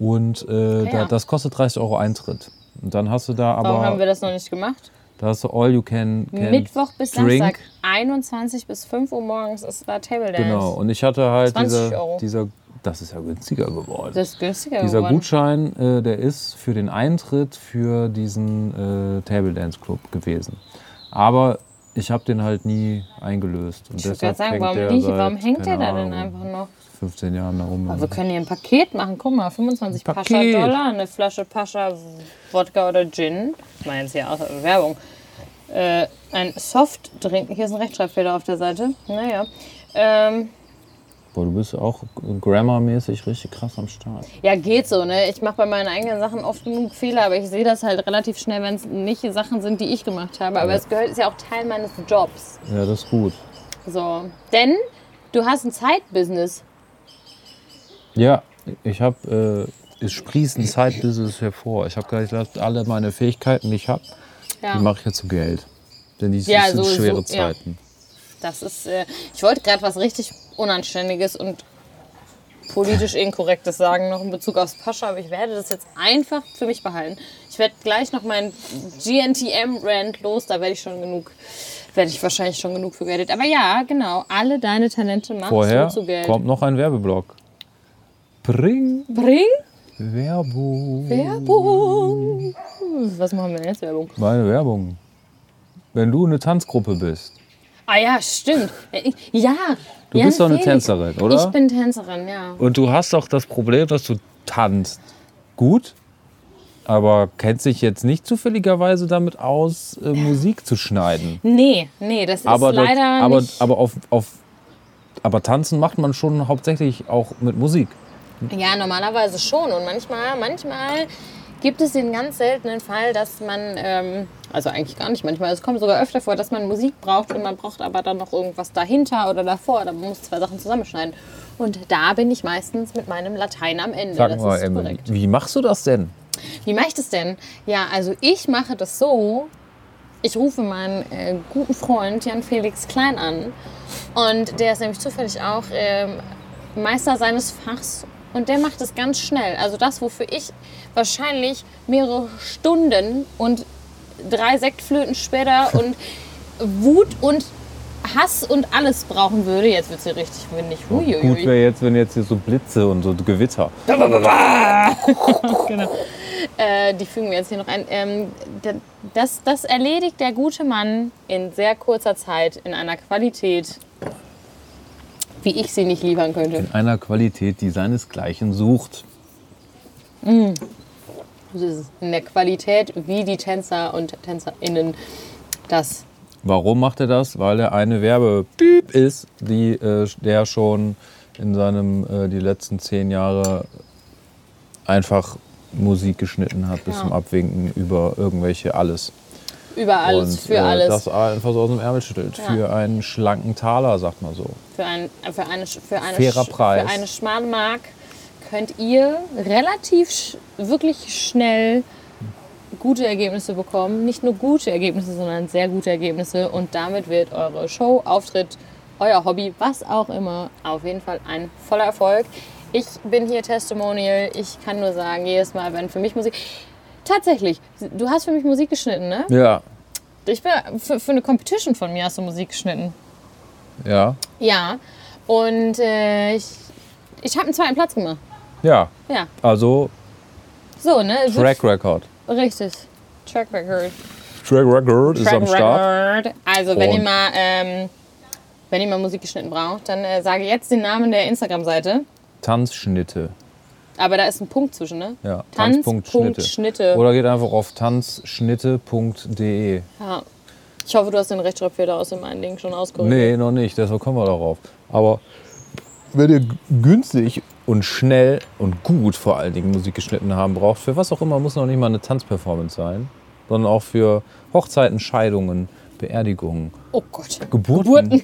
und äh, ja. da, das kostet 30 Euro Eintritt. Und dann hast du da Warum haben wir aber, das noch nicht gemacht? da hast du all you can, can Mittwoch bis drink. Samstag, 21 bis 5 Uhr morgens ist da Table Dance. Genau, und ich hatte halt 20 dieser, dieser, das ist ja günstiger geworden. Das ist günstiger dieser geworden. Gutschein, äh, der ist für den Eintritt für diesen äh, Table Dance Club gewesen. Aber ich habe den halt nie eingelöst. Und Ich deshalb gerade sagen, hängt warum, der nicht? seit, warum hängt der da denn einfach noch? 15 Jahren da rum. Also wir können hier ein Paket machen. Guck mal, 25 Paket. Pascha-Dollar, eine Flasche Pascha Wodka oder Gin. Ich meine jetzt hier außer Werbung. Äh, ein Softdrink. Hier ist ein Rechtschreibfehler auf der Seite. Naja. Ähm, Boah, du bist auch grammarmäßig richtig krass am Start. ja, geht so. Ne? Ich mache bei meinen eigenen Sachen oft genug Fehler, aber ich sehe das halt relativ schnell, wenn es nicht Sachen sind, die ich gemacht habe. Aber Ja. es gehört, ist ja auch Teil meines Jobs. Ja, das ist gut. So. Denn du hast ein Zeitbusiness. Ja, ich habe, äh, es sprießt ein Zeitbusiness hervor. Ich habe gesagt, alle meine Fähigkeiten, die ich habe, Ja. die mache ich jetzt zu Geld. Denn die Ja, sind sowieso, schwere ja. Zeiten. Das ist, äh, ich wollte gerade was richtig Unanständiges und politisch Inkorrektes sagen, noch in Bezug aufs Pascha, aber ich werde das jetzt einfach für mich behalten. Ich werde gleich noch meinen GNTM-Rant los, da werde ich schon genug, werde ich wahrscheinlich schon genug für geredet. Aber ja, genau, alle deine Talente machst Vorher du zu Geld. kommt noch ein Werbeblock. Bring Bring Werbung. Werbung. Was machen wir denn jetzt Werbung? Meine Werbung. Wenn du eine Tanzgruppe bist, Ah ja, stimmt. Ja. Du Jan bist doch eine Felix. Tänzerin, oder? Ich bin Tänzerin, ja. Und du hast doch das Problem, dass du tanzt. Gut, aber kennst dich jetzt nicht zufälligerweise damit aus, äh, Musik zu schneiden. Nee, nee, das ist Aber, das, leider aber, nicht. aber, auf, auf, aber tanzen macht man schon hauptsächlich auch mit Musik. Ja, normalerweise schon. Und manchmal, manchmal gibt es den ganz seltenen Fall, dass man, ähm, also eigentlich gar nicht manchmal, es kommt sogar öfter vor, dass man Musik braucht und man braucht aber dann noch irgendwas dahinter oder davor oder man muss zwei Sachen zusammenschneiden. Und da bin ich meistens mit meinem Latein am Ende. Sag das mal, ist Emily, wie machst du das denn? Wie mache ich das denn? Ja, also ich mache das so. Ich rufe meinen äh, guten Freund Jan Felix Klein an. Und der ist nämlich zufällig auch ähm, Meister seines Fachs. Und der macht es ganz schnell. Also das, wofür ich wahrscheinlich mehrere Stunden und drei Sektflöten später und Wut und Hass und alles brauchen würde. Jetzt wird sie richtig windig. Gut Huiuiui. wäre jetzt, wenn jetzt hier so Blitze und so Gewitter. genau. Äh, die fügen wir jetzt hier noch ein. Ähm, das, das erledigt der gute Mann in sehr kurzer Zeit in einer Qualität, wie ich sie nicht liefern könnte. In einer Qualität, die seinesgleichen sucht. Das ist in der Qualität, wie die Tänzer und TänzerInnen das. Warum macht er das? Weil er eine Werbepiep ist, die äh, der schon in seinem äh, die letzten zehn Jahre einfach Musik geschnitten hat bis Ja. zum Abwinken über irgendwelche alles. Über alles, Und für äh, alles. das einfach so aus dem Ärmel schüttelt. Ja. Für einen schlanken Taler, sagt man so. Für, ein, für, eine, für, eine, Fairer Preis. für eine schmale Mark könnt ihr relativ wirklich schnell gute Ergebnisse bekommen. Nicht nur gute Ergebnisse, sondern sehr gute Ergebnisse. Und damit wird eure Show, Auftritt, euer Hobby, was auch immer, auf jeden Fall ein voller Erfolg. Ich bin hier Testimonial. Ich kann nur sagen, jedes Mal, wenn für mich Musik. Tatsächlich, du hast für mich Musik geschnitten, ne? Ja, Ich bin für, für eine Competition von mir hast du Musik geschnitten. ja, Ja, und äh, ich, ich habe einen zweiten Platz gemacht. ja. Ja, Also so, ne? Track Record. Richtig. Track Record. Track Record ist Track am Start. Record. Also, wenn ihr, mal, ähm, wenn ihr mal Musik geschnitten braucht, dann äh, sage jetzt den Namen der Instagram-Seite. Tanzschnitte. Aber da ist ein Punkt zwischen, ne? Ja, Tanz.schnitte. Tanz.schnitte. Oder geht einfach auf tanzschnitte.de. Ja. Ich hoffe, du hast den Rechtschreibfehler aus dem einen Ding schon auskorrigiert. Nee, noch nicht, deshalb kommen wir darauf. Aber wenn ihr günstig und schnell und gut vor allen Dingen Musik geschnitten haben braucht, für was auch immer, muss noch nicht mal eine Tanzperformance sein, sondern auch für Hochzeiten, Scheidungen, Beerdigungen, Oh Gott. Geburten, den-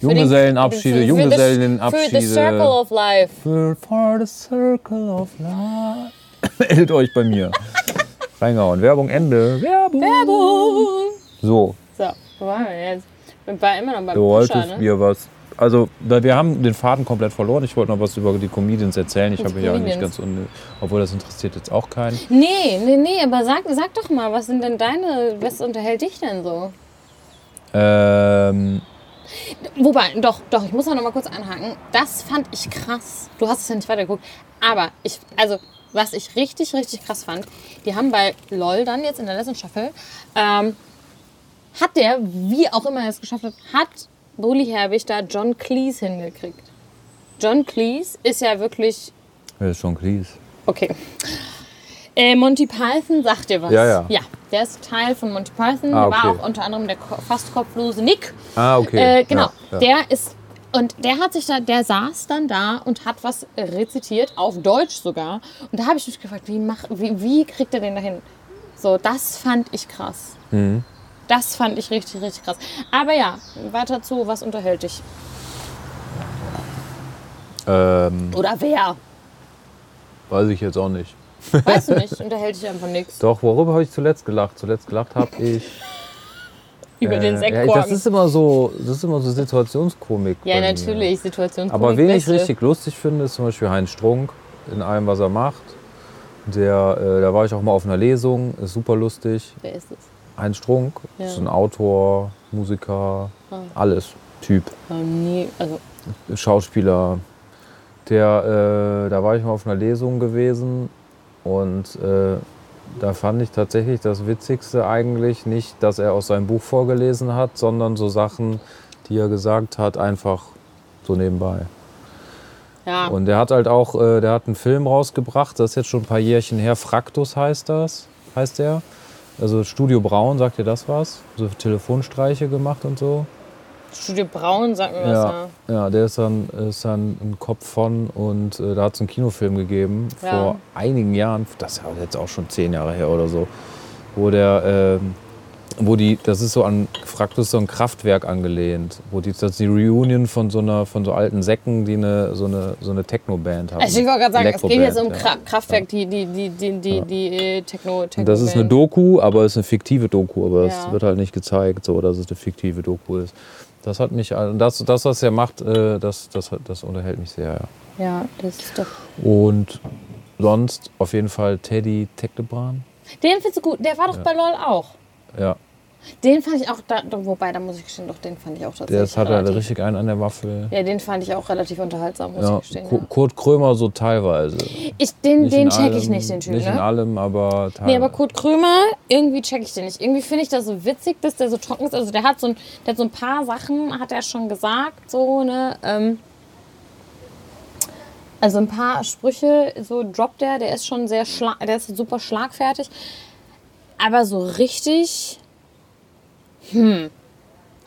Junggesellenabschiede, Junggesellenabschiede. Für the Circle of Life. For, for the circle of life. Meldet euch bei mir. Reingehauen. Werbung Ende. Werbung. Werbung. So, So, wo waren wir jetzt? Ich war immer noch beim du wolltest ne? mir was. Also, wir haben den Faden komplett verloren. Ich wollte noch was über die Comedians erzählen. Ich habe ja nicht Comedians. ganz. Un obwohl das interessiert jetzt auch keinen. Nee, nee, nee, aber sag, sag doch mal, was sind denn deine, was unterhält dich denn so? Ähm, Wobei, doch, doch, ich muss da noch mal kurz anhaken. Das fand ich krass. Du hast es ja nicht weitergeguckt. Aber ich, also, was ich richtig, richtig krass fand, die haben bei LOL dann jetzt in der letzten Staffel, ähm, hat der, wie auch immer er es geschafft hat, hat Bully Herbig da John Cleese hingekriegt. John Cleese ist ja wirklich Wer ist John Cleese? Okay. Äh, Monty Python sagt dir was? Ja, ja. Ja, der ist Teil von Monty Python. Ah, Der war okay. auch unter anderem der fast kopflose Nick. Ah, okay. Äh, genau. Ja, ja. Der ist. Und der hat sich da, der saß dann da und hat was rezitiert, auf Deutsch sogar. Und da habe ich mich gefragt, wie, mach, wie, wie kriegt er den dahin? So, das fand ich krass. Mhm. Das fand ich richtig, richtig krass. Aber ja, weiter zu, was unterhält dich? Ähm, Oder wer? weiß ich jetzt auch nicht. Weißt du nicht, unterhält dich einfach nichts. Doch, worüber habe ich zuletzt gelacht? Zuletzt gelacht habe ich. Über den äh, ja, das ist immer so, das ist immer so Situationskomik. Ja, natürlich, Situation. Aber wen ich richtig lustig finde, ist zum Beispiel Heinz Strunk in allem, was er macht. Der, äh, da war ich auch mal auf einer Lesung, ist super lustig. Wer ist es? Heinz Strunk Ja. ist ein Autor, Musiker, alles. Typ, nie, also, Schauspieler. Der, äh, da war ich mal auf einer Lesung gewesen und äh, da fand ich tatsächlich das Witzigste eigentlich nicht, dass er aus seinem Buch vorgelesen hat, sondern so Sachen, die er gesagt hat, einfach so nebenbei. ja. Und der hat halt auch, äh, der hat einen Film rausgebracht, das ist jetzt schon ein paar Jährchen her, Fraktus heißt das, heißt der. Also Studio Braun, sagt ihr das was? So Telefonstreiche gemacht und so. Studio Braun, sag mir was. Ja, Ja. ja, der ist dann, ist dann ein Kopf von und äh, da hat es einen Kinofilm gegeben Ja. vor einigen Jahren, das ist jetzt auch schon zehn Jahre her oder so, wo der, ähm, wo die, das ist so an Fraktus so ein Kraftwerk angelehnt, wo die, das ist die Reunion von so einer, von so alten Säcken, die eine, so eine, so eine Techno-Band haben. Also ich wollte gerade sagen, es geht jetzt um Kra Kraftwerk, die, die, die, die, die, die äh, Techno, Techno Das ist eine Doku, aber es ist eine fiktive Doku, aber es wird halt nicht gezeigt, so dass es eine fiktive Doku ist. Das hat mich, das, das was er macht, äh, das, das, das unterhält mich sehr, ja. Ja, das ist doch. Und sonst auf jeden Fall Teddy Tecklebrand. Den findest du gut. Der war doch bei LOL auch. Ja, Den fand ich auch, da, wobei, da muss ich gestehen, doch, den fand ich auch tatsächlich. der ist, hat halt richtig einen an der Waffe. Ja, den fand ich auch relativ unterhaltsam, muss Ja, ich gestehen. Ku- Ja. Kurt Krömer so teilweise. Ich, den Nicht den in check ich allem- nicht, den Typ. Nicht in Ne? allem, aber teilweise. Nee, aber Kurt Krömer, irgendwie check ich den nicht. Irgendwie finde ich das so witzig, dass der so trocken ist. Also der hat so ein, der hat so ein paar Sachen, hat er schon gesagt, so, ne? Ähm, also ein paar Sprüche, so droppt er, der ist schon sehr schlag, der ist super schlagfertig. Aber so richtig, hm,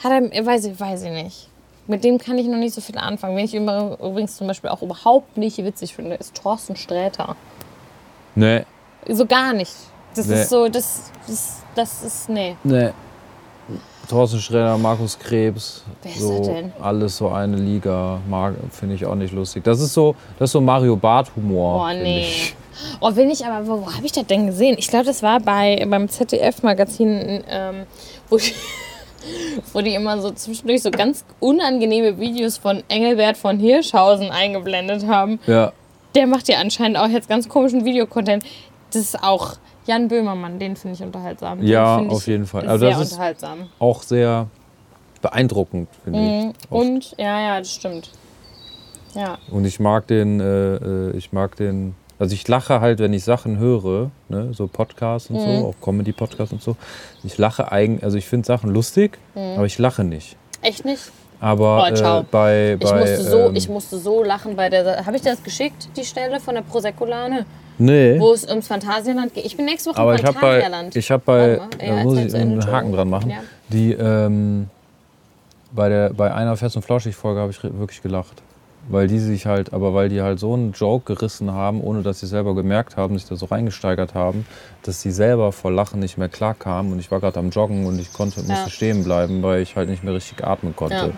hat er, weiß ich, weiß ich nicht. Mit dem kann ich noch nicht so viel anfangen. Wen ich übr- übrigens zum Beispiel auch überhaupt nicht witzig finde, ist Thorsten Sträter. Nee, So gar nicht. Das Nee. ist so, das, das, das ist, nee. nee. Thorsten Sträter, Markus Krebs. Wer ist so das denn? Alles so eine Liga. Finde ich auch nicht lustig. Das ist so, das ist so Mario Barth-Humor. Oh, nee. Ich. Oh, will ich aber, wo, wo habe ich das denn gesehen? Ich glaube, das war bei, beim ZDF-Magazin, ähm, wo, die- wo die immer so zwischendurch so ganz unangenehme Videos von Engelbert von Hirschhausen eingeblendet haben. Ja. Der macht ja anscheinend auch jetzt ganz komischen Videocontent. Das ist auch Jan Böhmermann, den finde ich unterhaltsam. Den Ja, auf jeden Fall. Sehr Aber das ist- unterhaltsam. Auch sehr beeindruckend, finde Mhm. ich. oft. Und, ja, ja, das stimmt. Ja. Und ich mag den, äh, äh, ich mag den, also ich lache halt, wenn ich Sachen höre, ne, so Podcasts und Mhm. so, auch Comedy-Podcasts und so. Ich lache eigentlich, also ich finde Sachen lustig, Mhm. aber ich lache nicht. Echt nicht? Aber Oh, äh, bei, Ich, bei musste so, ähm, ich musste so lachen bei der. Habe ich dir das geschickt, die Stelle von der Prosecco-Lane? nee, Wo es ums Phantasialand geht. Ich bin nächste Woche aber im ich habe bei, Phantasialand. ich habe bei, mal. da Ja, muss ich einen Haken dran machen. Ja. Die ähm, bei der, bei einer Fest und Flauschig Folge habe ich wirklich gelacht. Weil die sich halt, aber weil die halt so einen Joke gerissen haben, ohne dass sie selber gemerkt haben, sich da so reingesteigert haben, dass sie selber vor Lachen nicht mehr klar kamen. Und ich war gerade am Joggen und ich konnte, musste Ja. stehen bleiben, weil ich halt nicht mehr richtig atmen konnte. Ja.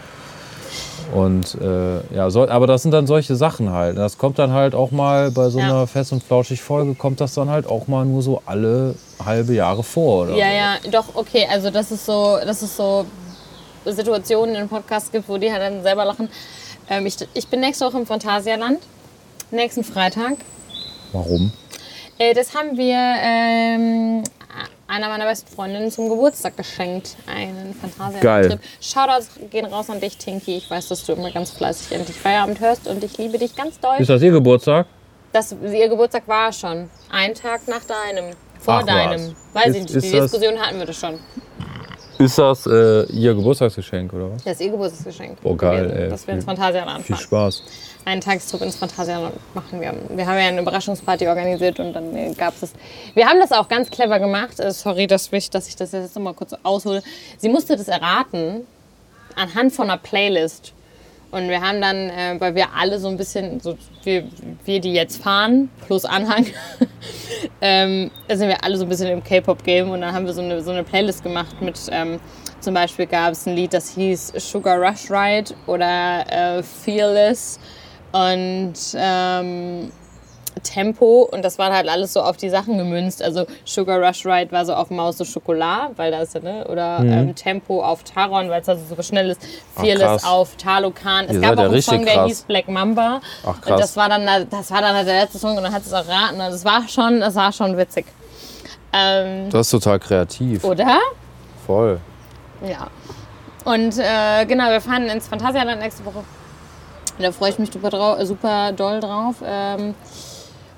Und äh, ja, so, aber das sind dann solche Sachen halt. Das kommt dann halt auch mal bei so Ja. einer Fest und Flauschig Folge, kommt das dann halt auch mal nur so alle halbe Jahre vor, oder? Ja, so. ja, doch, okay. Also, das ist so, das ist so Situationen in Podcasts gibt, wo die halt dann selber lachen. Ähm, ich, ich bin nächste Woche im Phantasialand. Nächsten Freitag. Warum? Äh, das haben wir ähm, einer meiner besten Freundinnen zum Geburtstag geschenkt. Einen. Phantasialand-Trip. Shoutouts gehen raus an dich, Tinky. Ich weiß, dass du immer ganz fleißig endlich Feierabend hörst und ich liebe dich ganz doll. Ist das Ihr Geburtstag? Das, ihr Geburtstag war schon. Ein Tag nach deinem. Vor Ach, was. deinem. Weiß Ist- ich nicht. Die Diskussion hatten wir das schon. Ist das äh, Ihr Geburtstagsgeschenk oder was? Das ist ihr Geburtstagsgeschenk. Oh, geil, gewesen, ey. Dass wir ins Viel- Phantasialand Viel fahren. Spaß. einen Tagstrip ins Phantasialand machen. Wir, wir haben ja eine Überraschungsparty organisiert und dann äh, gab es das. Wir haben das auch ganz clever gemacht. Äh, sorry, dass ich, dass ich das jetzt noch mal kurz aushole. Sie musste das erraten anhand von einer Playlist. Und wir haben dann, äh, weil wir alle so ein bisschen, so wir, wir die jetzt fahren, plus Anhang, ähm, da sind wir alle so ein bisschen im K-Pop-Game und dann haben wir so eine, so eine Playlist gemacht mit, ähm, zum Beispiel gab es ein Lied, das hieß Sugar Rush Ride oder äh, Fearless und ähm, Tempo und das war halt alles so auf die Sachen gemünzt. Also Sugar Rush Ride war so auf Maus de Chocolat, weil da ist ja, ne? Oder ähm, Tempo auf Taron, weil es also super schnell ist. Fearless krass. auf Talokan. Es Ihr gab auch einen Song, der krass. hieß Black Mamba. Ach, Und krass. das war dann, das war dann halt der letzte Song und dann hat es auch erraten. Und das war schon, das war schon witzig. Ähm, Das ist total kreativ. oder? Voll. Ja. Und äh, genau, wir fahren ins Phantasialand nächste Woche. Da freue ich mich super, super doll drauf. Ähm,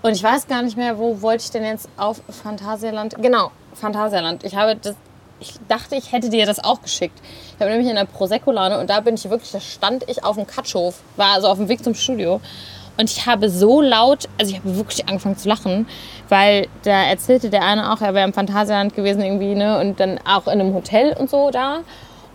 und ich weiß gar nicht mehr, wo wollte ich denn jetzt auf Phantasialand? Genau, Phantasialand. Ich habe das. Ich dachte, ich hätte dir das auch geschickt. Ich habe nämlich in der Prosecco-Laune und da bin ich wirklich, da stand ich auf dem Katschhof, war also auf dem Weg zum Studio. Und ich habe so laut, also ich habe wirklich angefangen zu lachen, weil da erzählte der eine auch, er wäre im Phantasialand gewesen irgendwie, ne, und dann auch in einem Hotel und so da.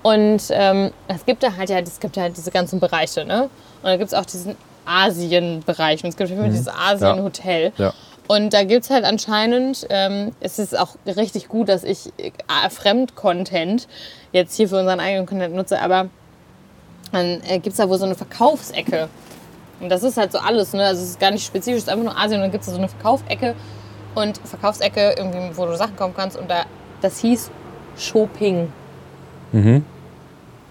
Und ähm, es gibt da halt ja, es gibt halt diese ganzen Bereiche, ne? Und da gibt es auch diesen Asien-Bereich und es gibt immer dieses Asien-Hotel. Ja. Und da gibt es halt anscheinend, ähm, es ist auch richtig gut, dass ich äh, Fremd-Content jetzt hier für unseren eigenen Content nutze, aber dann äh, gibt es da wohl so eine Verkaufsecke. Und das ist halt so alles, ne? Also es ist gar nicht spezifisch, es ist einfach nur Asien und dann gibt es da so eine Verkaufsecke und Verkaufsecke, irgendwie, wo du Sachen kaufen kannst und da, das hieß Shopping. Mhm.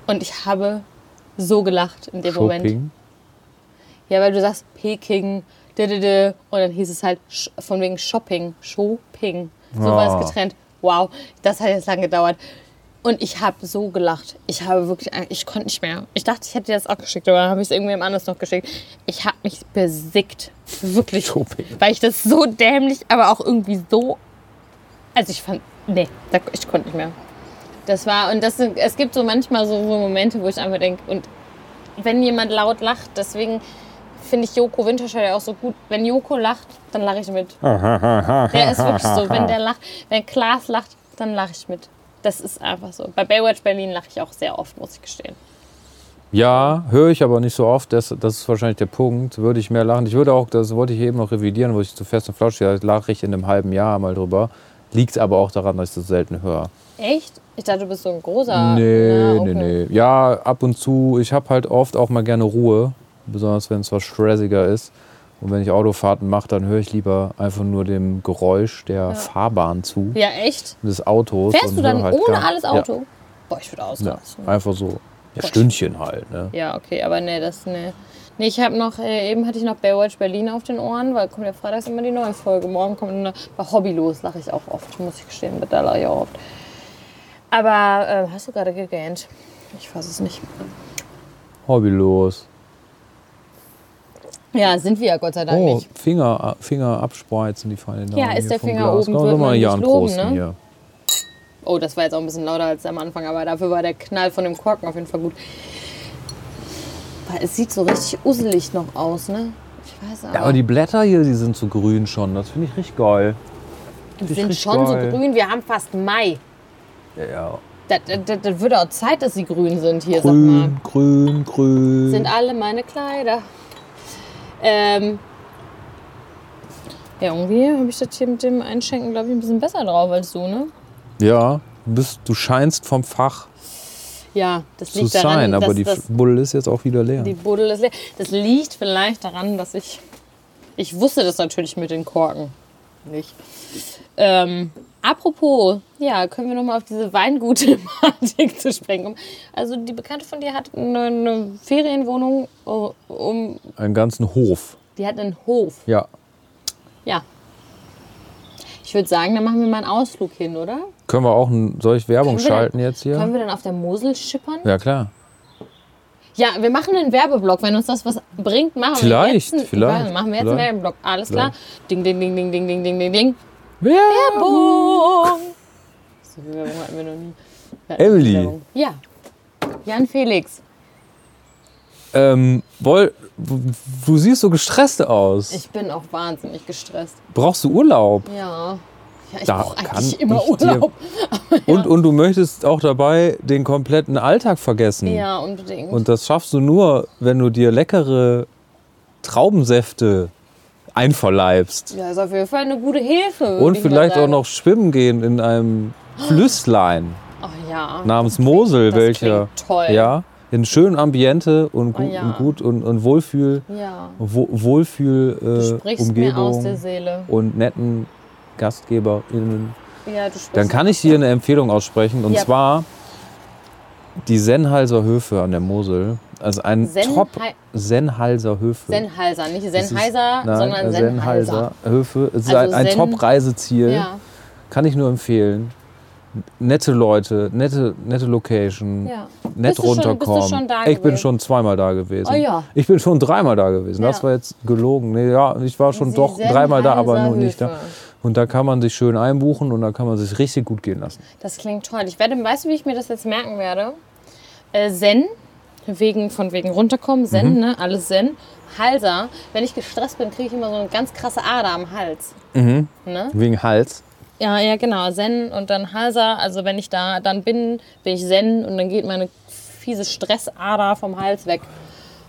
Und ich habe so gelacht in dem Moment. Ja, weil du sagst Peking, didede, und dann hieß es halt von wegen Shopping, Shopping. So war Ah. es getrennt. Wow, das hat jetzt lange gedauert. Und ich habe so gelacht. Ich habe wirklich, ich konnte nicht mehr. Ich dachte, ich hätte dir das auch geschickt, aber dann habe ich es irgendwem anders noch geschickt. Ich habe mich besickt. Wirklich. Shopping. Weil ich das so dämlich, aber auch irgendwie so. Also ich fand, nee, ich konnte nicht mehr. Das war, und das, es gibt so manchmal so, so Momente, wo ich einfach denke, und wenn jemand laut lacht, deswegen finde ich Joko Winterscheid ja auch so gut. Wenn Joko lacht, dann lache ich mit. Der ist wirklich so. Wenn der lacht, wenn Klaas lacht, dann lache ich mit. Das ist einfach so. Bei Baywatch Berlin lache ich auch sehr oft, muss ich gestehen. Ja, höre ich aber nicht so oft. Das, das ist wahrscheinlich der Punkt. Würde ich mehr lachen. Ich würde auch, das wollte ich eben noch revidieren, wo ich zu fest und flauschig da lache ich in einem halben Jahr mal drüber. Liegt aber auch daran, dass ich das selten höre. Echt? Ich dachte, du bist so ein großer. Nee, Na, okay. nee, nee. Ja, ab und zu. Ich habe halt oft auch mal gerne Ruhe. Besonders wenn es was stressiger ist. Und wenn ich Autofahrten mache, dann höre ich lieber einfach nur dem Geräusch der Fahrbahn zu, Ja, echt? des Autos. Fährst du dann halt ohne gar- alles Auto? Boah, ich würde Ja, ausrasten. ja, einfach so. Ja, Stündchen halt. Ne? Ja, okay, aber nee, das nee. Nee, ich habe noch, äh, eben hatte ich noch Baywatch Berlin auf den Ohren, weil kommt ja freitags immer die neue Folge. Morgen kommt eine, bei Hobbylos lache ich auch oft, muss ich gestehen, da lache ich auch oft. Aber äh, hast du gerade gegähnt? Ich weiß es nicht. Hobbylos. Ja, sind wir ja Gott sei Dank Oh, nicht. Finger, Finger abspreizen, die fallen Ja, ist der Finger Glas. oben, Komm, wird man nicht an loben, ne? hier. Oh, das war jetzt auch ein bisschen lauter als am Anfang, aber dafür war der Knall von dem Korken auf jeden Fall gut. Weil es sieht so richtig usselig noch aus, ne? Ich weiß aber. Ja, aber die Blätter hier, die sind so grün schon. Das finde ich richtig geil. die sind schon geil. so grün. Wir haben fast Mai. Ja. Das, das, das wird auch Zeit, dass sie grün sind hier, sag mal. Grün, grün, grün. Sind alle meine Kleider. Ähm. Ja, irgendwie habe ich das hier mit dem Einschenken, glaube ich, ein bisschen besser drauf als du, ne? ja, du, bist, du scheinst vom Fach Ja, das zu liegt daran, sein, aber die das, Buddel ist jetzt auch wieder leer. die Buddel ist leer. Das liegt vielleicht daran, dass ich. Ich wusste das natürlich mit den Korken nicht. Ähm, apropos, ja, können wir nochmal auf diese Weingut-Thematik zu sprechen kommen. Also, die Bekannte von dir hat eine, eine Ferienwohnung, oh, um, Einen ganzen Hof. die hat einen Hof. Ja. Ja. Ich würde sagen, da machen wir mal einen Ausflug hin, oder? Können wir auch, ein, soll ich Werbung schalten dann- jetzt hier? Können wir dann auf der Mosel schippern? Ja, klar. Ja, wir machen einen Werbeblock. Wenn uns das was bringt, machen Vielleicht, wir jetzt einen, vielleicht, machen wir jetzt einen vielleicht. Werbeblock. Alles klar. Ding, ding, ding, ding, ding, ding, ding, ding, ding. Werbung! So viel Werbung hatten wir noch nie. Emily, Ja. Jan Felix. ähm, woll, du siehst so gestresst aus. Ich bin auch wahnsinnig gestresst. Brauchst du Urlaub? Ja. Ja, ich Da brauche kann eigentlich immer ich dir- Urlaub. Und, und du möchtest auch dabei den kompletten Alltag vergessen. Ja, unbedingt. Und das schaffst du nur, wenn du dir leckere Traubensäfte einverleibst. ja, ist auf jeden Fall eine gute Hilfe. Und vielleicht auch noch schwimmen gehen in einem Flüsslein Ach ja. namens Mosel, das welcher klingt toll. ja in schönem Ambiente und gut, Oh ja. und, gut und, und Wohlfühl, Ja. Wo, Wohlfühl Du äh, sprichst mir aus der Umgebung Seele. und netten GastgeberInnen. Ja, du sprichst Dann kann ich dir eine Empfehlung aussprechen und zwar die Senhalser Höfe an der Mosel. Also ein Sen- Top Senhalser Höfe. Sennheiser, nicht Sennheiser, sondern äh, Sennheiser. Höfe. Es ist Also ein, ein Top-Reiseziel. Ja, Kann ich nur empfehlen. Nette Leute, nette, nette Location, ja. nett Bist schon- bist runterkommen. schon da ich bin gewesen? schon zweimal da gewesen. Oh ja. Ich bin schon dreimal da gewesen. Das war jetzt gelogen. Nee, ja, ich war schon Die doch dreimal da, aber nur nicht da. Höfe. Und da kann man sich schön einbuchen und da kann man sich richtig gut gehen lassen. Das klingt toll. Ich werde, weißt du, wie ich mir das jetzt merken werde? Äh, Zen, wegen, von wegen runterkommen, Zen, Mhm. ne? Alles Zen. Halser, wenn ich gestresst bin, kriege ich immer so eine ganz krasse Ader am Hals. Mhm. Ne? Wegen Hals. Ja, ja, genau. Zen und dann Halser. Also wenn ich da dann bin, bin ich Zen und dann geht meine fiese Stressader vom Hals weg.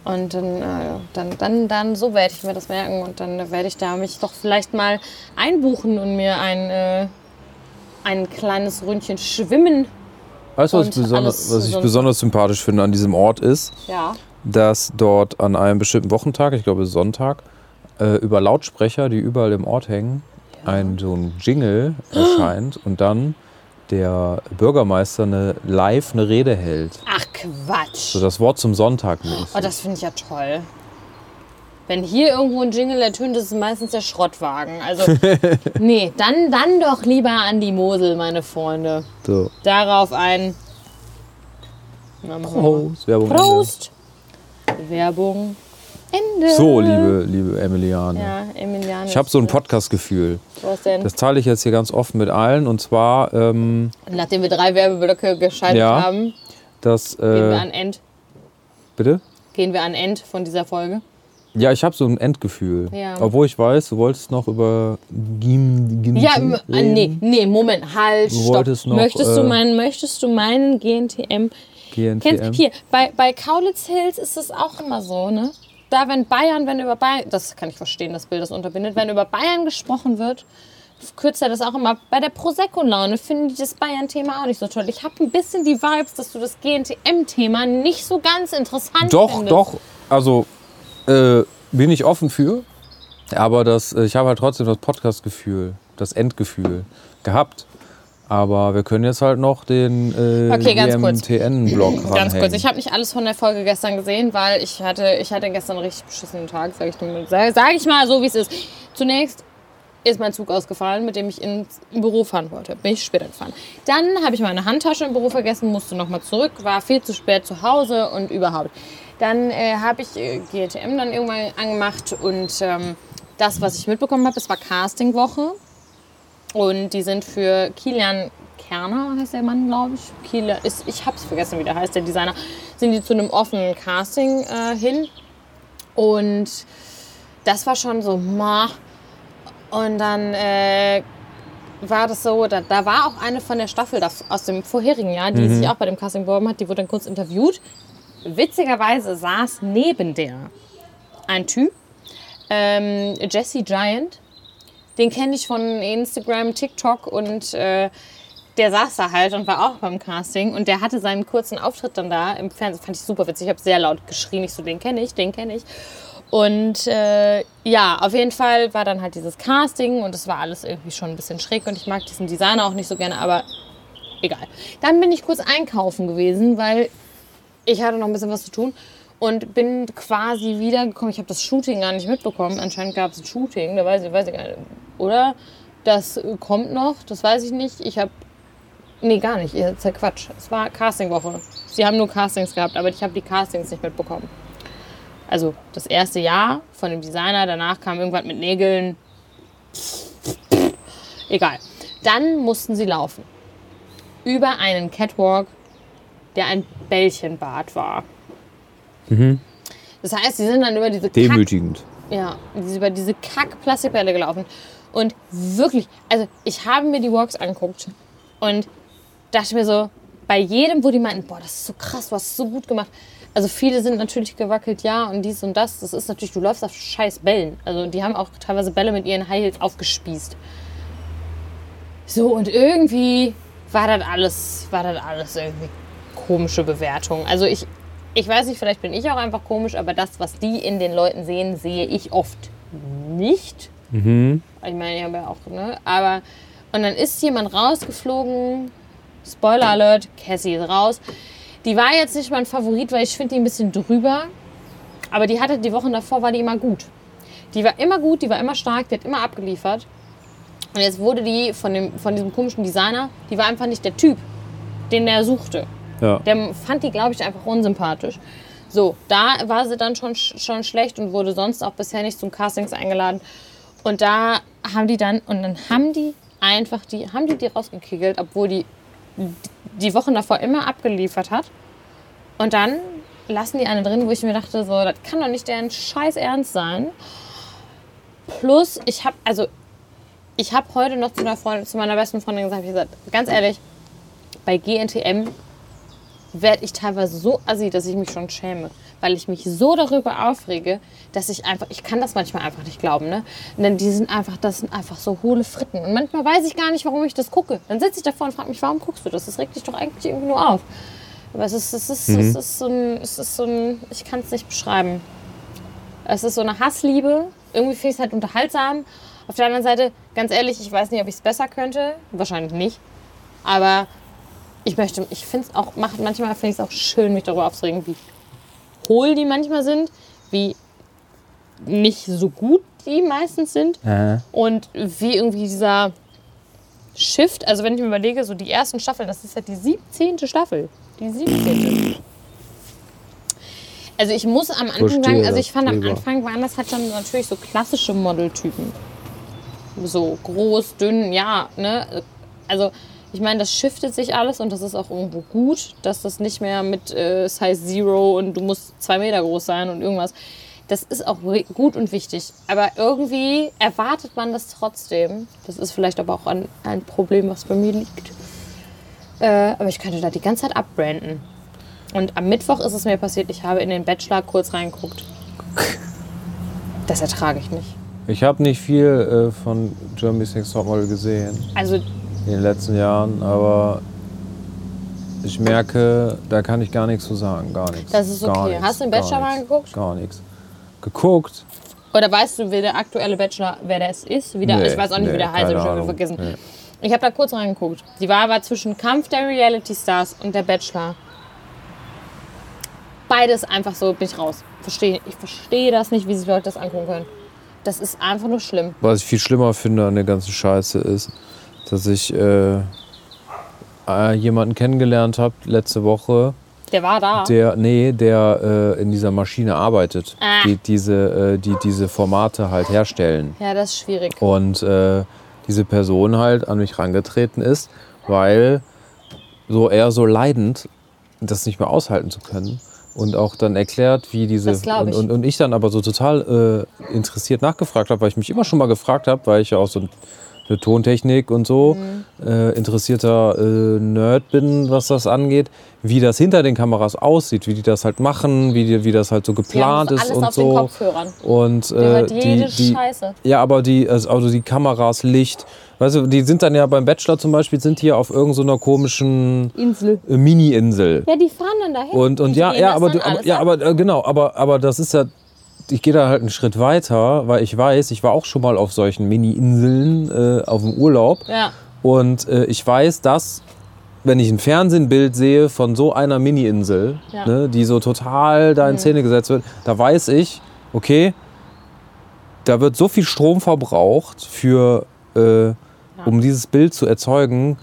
Und dann, äh, dann, dann, dann, so werde ich mir das merken und dann werde ich da mich doch vielleicht mal einbuchen und mir ein, äh, ein kleines Ründchen schwimmen. Weißt du, was, Und besonders, was ich besonders sympathisch finde an diesem Ort ist, Ja. dass dort an einem bestimmten Wochentag, ich glaube Sonntag, äh, über Lautsprecher, die überall im Ort hängen, ein so ein Jingle erscheint und dann der Bürgermeister eine live eine Rede hält. Ach Quatsch. So das Wort zum Sonntag mäßig. Oh, das finde ich ja toll. Wenn hier irgendwo ein Jingle ertönt, ist es meistens der Schrottwagen. Also, nee, dann, dann doch lieber an die Mosel, meine Freunde. so. Darauf ein. Na. Prost. Werbung Prost! Werbung. Ende. Ende. So, liebe, liebe Emiliane. Ja, Emiliano. Ich habe so ein Podcast-Gefühl. Was denn? Das teile ich jetzt hier ganz offen mit allen. Und zwar, ähm, Nachdem wir drei Werbeblöcke geschaltet Ja. haben, dass. gehen wir Äh, an End. bitte? Gehen wir an End von dieser Folge. Ja, ich habe so ein Endgefühl. Ja. Obwohl ich weiß, du wolltest noch über Gim, Gim Ja, reden. m- äh, nee, nee, Moment, halt, Du stopp. noch, möchtest, du äh, meinen, möchtest du meinen GNTM GNTM. Kennst, hier, bei, bei Kaulitz Hills ist es auch immer so, ne? Da, wenn Bayern, wenn über Bayern, das kann ich verstehen, das Bild das unterbindet, wenn über Bayern gesprochen wird, kürzt er das auch immer. Bei der Prosecco-Laune finde ich das Bayern-Thema auch nicht so toll. Ich habe ein bisschen die Vibes, dass du das GNTM-Thema nicht so ganz interessant Doch, findest. doch. Also äh, bin ich offen für. Aber das, äh, ich habe halt trotzdem das Podcast-Gefühl, das Endgefühl gehabt. Aber wir können jetzt halt noch den äh, Okay, ganz kurz. GMTN-Blog ranhängen. Ganz kurz, ich habe nicht alles von der Folge gestern gesehen, weil ich hatte, ich hatte gestern einen richtig beschissenen Tag, sage ich, sag ich mal so, wie es ist. Zunächst ist mein Zug ausgefallen, mit dem ich ins Büro fahren wollte. Bin ich später gefahren. Dann habe ich meine Handtasche im Büro vergessen, musste nochmal zurück, war viel zu spät zu Hause und überhaupt. Dann äh, habe ich äh, GTM dann irgendwann angemacht und ähm, das, was ich mitbekommen habe, es war Castingwoche. Und die sind für Kilian Kerner, heißt der Mann, glaube ich. Kilian ist, ich habe es vergessen, wie der heißt, der Designer. Sind die zu einem offenen Casting äh, hin. Und das war schon so, ma. Und dann äh, war das so, da, da war auch eine von der Staffel da, aus dem vorherigen Jahr, die sich auch bei dem Casting beworben hat, die wurde dann kurz interviewt. Witzigerweise saß neben der ein Typ, ähm, Jesse Giant. Den kenne ich von Instagram, TikTok und äh, der saß da halt und war auch beim Casting und der hatte seinen kurzen Auftritt dann da im Fernsehen. Fand ich super witzig. Ich habe sehr laut geschrien. Ich so, den kenne ich, den kenne ich. Und äh, ja, auf jeden Fall war dann halt dieses Casting und es war alles irgendwie schon ein bisschen schräg und ich mag diesen Designer auch nicht so gerne, aber egal. Dann bin ich kurz einkaufen gewesen, weil ich hatte noch ein bisschen was zu tun und bin quasi wiedergekommen. Ich habe das Shooting gar nicht mitbekommen. Anscheinend gab es ein Shooting, da weiß ich, weiß ich gar nicht. Oder? Das kommt noch, das weiß ich nicht. Ich habe. Nee, gar nicht. Ihr seid Quatsch. Es war Castingwoche. Sie haben nur Castings gehabt, aber ich habe die Castings nicht mitbekommen. Also das erste Jahr von dem Designer, danach kam irgendwas mit Nägeln. Egal. Dann mussten sie laufen. über einen Catwalk, der ein Bällchenbad war. Das heißt, sie sind dann über diese Kack Demütigend. ja, die sind über diese Kack-Plastikbälle gelaufen. Und wirklich, also ich habe mir die Walks angeguckt und dachte mir so, bei jedem, wo die meinten, boah, das ist so krass, du hast es so gut gemacht. Also viele sind natürlich gewackelt, ja, und dies und das. Das ist natürlich, du läufst auf scheiß Bällen. Also die haben auch teilweise Bälle mit ihren High Heels aufgespießt. So, und irgendwie war das alles, war das alles irgendwie komische Bewertung. Also ich, ich weiß nicht, vielleicht bin ich auch einfach komisch, aber das, was die in den Leuten sehen, sehe ich oft nicht. Ich meine, ich habe ja auch, ne? Aber, und dann ist jemand rausgeflogen. Spoiler Alert, Cassie ist raus. Die war jetzt nicht mein Favorit, weil ich finde die ein bisschen drüber. Aber die hatte die Wochen davor, war die immer gut. Die war immer gut, die war immer stark, die hat immer abgeliefert. Und jetzt wurde die von, dem, von diesem komischen Designer, die war einfach nicht der Typ, den der suchte. Ja. Der fand die, glaube ich, einfach unsympathisch. So, da war sie dann schon, schon schlecht und wurde sonst auch bisher nicht zum Castings eingeladen. Und da haben die dann, und dann haben die einfach die, haben die die rausgekickelt, obwohl die die Wochen davor immer abgeliefert hat. Und dann lassen die eine drin, wo ich mir dachte, so, das kann doch nicht deren Scheiß Ernst sein. Plus, ich habe, also, ich habe heute noch zu, einer Freundin, zu meiner besten Freundin gesagt, ich gesagt, ganz ehrlich, bei GNTM werde ich teilweise so assi, dass ich mich schon schäme. Weil ich mich so darüber aufrege, dass ich einfach, ich kann das manchmal einfach nicht glauben, ne? Denn die sind einfach, das sind einfach so hohle Fritten. Und manchmal weiß ich gar nicht, warum ich das gucke. Dann sitze ich davor und frage mich, warum guckst du das? Das regt dich doch eigentlich irgendwie nur auf. Aber es ist, es ist, es ist so ein, es ist so ein, ich kann es nicht beschreiben. Es ist so eine Hassliebe. Irgendwie finde ich es halt unterhaltsam. Auf der anderen Seite, ganz ehrlich, ich weiß nicht, ob ich es besser könnte. Wahrscheinlich nicht. Aber ich möchte, ich finde es auch, macht, manchmal finde ich es auch schön, mich darüber aufzuregen, wie hohl die manchmal sind, wie nicht so gut die meistens sind und wie irgendwie dieser Shift, also wenn ich mir überlege, so die ersten Staffeln, das ist ja die 17. Staffel. Die 17. Also ich muss am Anfang Verstehe sagen, also ich fand am lieber. Anfang waren das halt dann natürlich so klassische Modeltypen. So groß, dünn, ja, ne? Also ich meine, das shiftet sich alles und das ist auch irgendwo gut, dass das nicht mehr mit äh, Size Zero und du musst zwei Meter groß sein und irgendwas. Das ist auch gut und wichtig. Aber irgendwie erwartet man das trotzdem. Das ist vielleicht aber auch ein, ein Problem, was bei mir liegt. Äh, aber ich könnte da die ganze Zeit abbranden. Und am Mittwoch ist es mir passiert, ich habe in den Bachelor kurz reingeguckt. Das ertrage ich nicht. Ich habe nicht viel äh, von Germany's Next Topmodel gesehen Also in den letzten Jahren, aber ich merke, da kann ich gar nichts zu sagen, gar nichts. Das ist okay. nichts, Hast du den Bachelor mal geguckt? Gar nichts. Geguckt? Oder weißt du, wer der aktuelle Bachelor, wer das ist? Wie der, Nee, ich weiß auch nicht, nee, wie der heißt, hab ich schon vergessen. Nee. Ich habe da kurz reingeguckt. Die war aber zwischen Kampf der Reality Stars und der Bachelor. Beides einfach so, bin ich raus. Verstehe, ich verstehe das nicht, wie sich Leute das angucken können. Das ist einfach nur schlimm. Was ich viel schlimmer finde an der ganzen Scheiße ist, dass ich äh, äh, jemanden kennengelernt habe letzte Woche, Der war da. der, nee, der äh, in dieser Maschine arbeitet, Ah. die, diese, äh, die diese Formate halt herstellen. ja, das ist schwierig. Und äh, diese Person halt an mich rangetreten ist, weil so eher so leidend, das nicht mehr aushalten zu können. Und auch dann erklärt, wie diese. Das glaub und, ich. und, und ich dann aber so total äh, interessiert nachgefragt habe, weil ich mich immer schon mal gefragt habe, weil ich ja auch so eine Tontechnik und so Mhm. äh, interessierter äh, Nerd bin, was das angeht, wie das hinter den Kameras aussieht, wie die das halt machen, wie, die, wie das halt so geplant ist und so. Und äh, die, die, ja, aber die, also also die Kameras, Licht, weißt du, die sind dann ja beim Bachelor zum Beispiel, sind hier auf irgendeiner so komischen Insel. äh, Mini-Insel. Ja, die fahren dann dahin. Und, und Die ja, ja, aber, du, aber, ja, ab. aber äh, genau, aber, aber das ist ja, ich gehe da halt einen Schritt weiter, weil ich weiß, ich war auch schon mal auf solchen Mini-Inseln äh, auf dem Urlaub. Ja. Und äh, ich weiß, dass, wenn ich ein Fernsehbild sehe von so einer Mini-Insel, Ja. ne, die so total da in Szene gesetzt wird, da weiß ich, okay, da wird so viel Strom verbraucht für, äh, um dieses Bild zu erzeugen,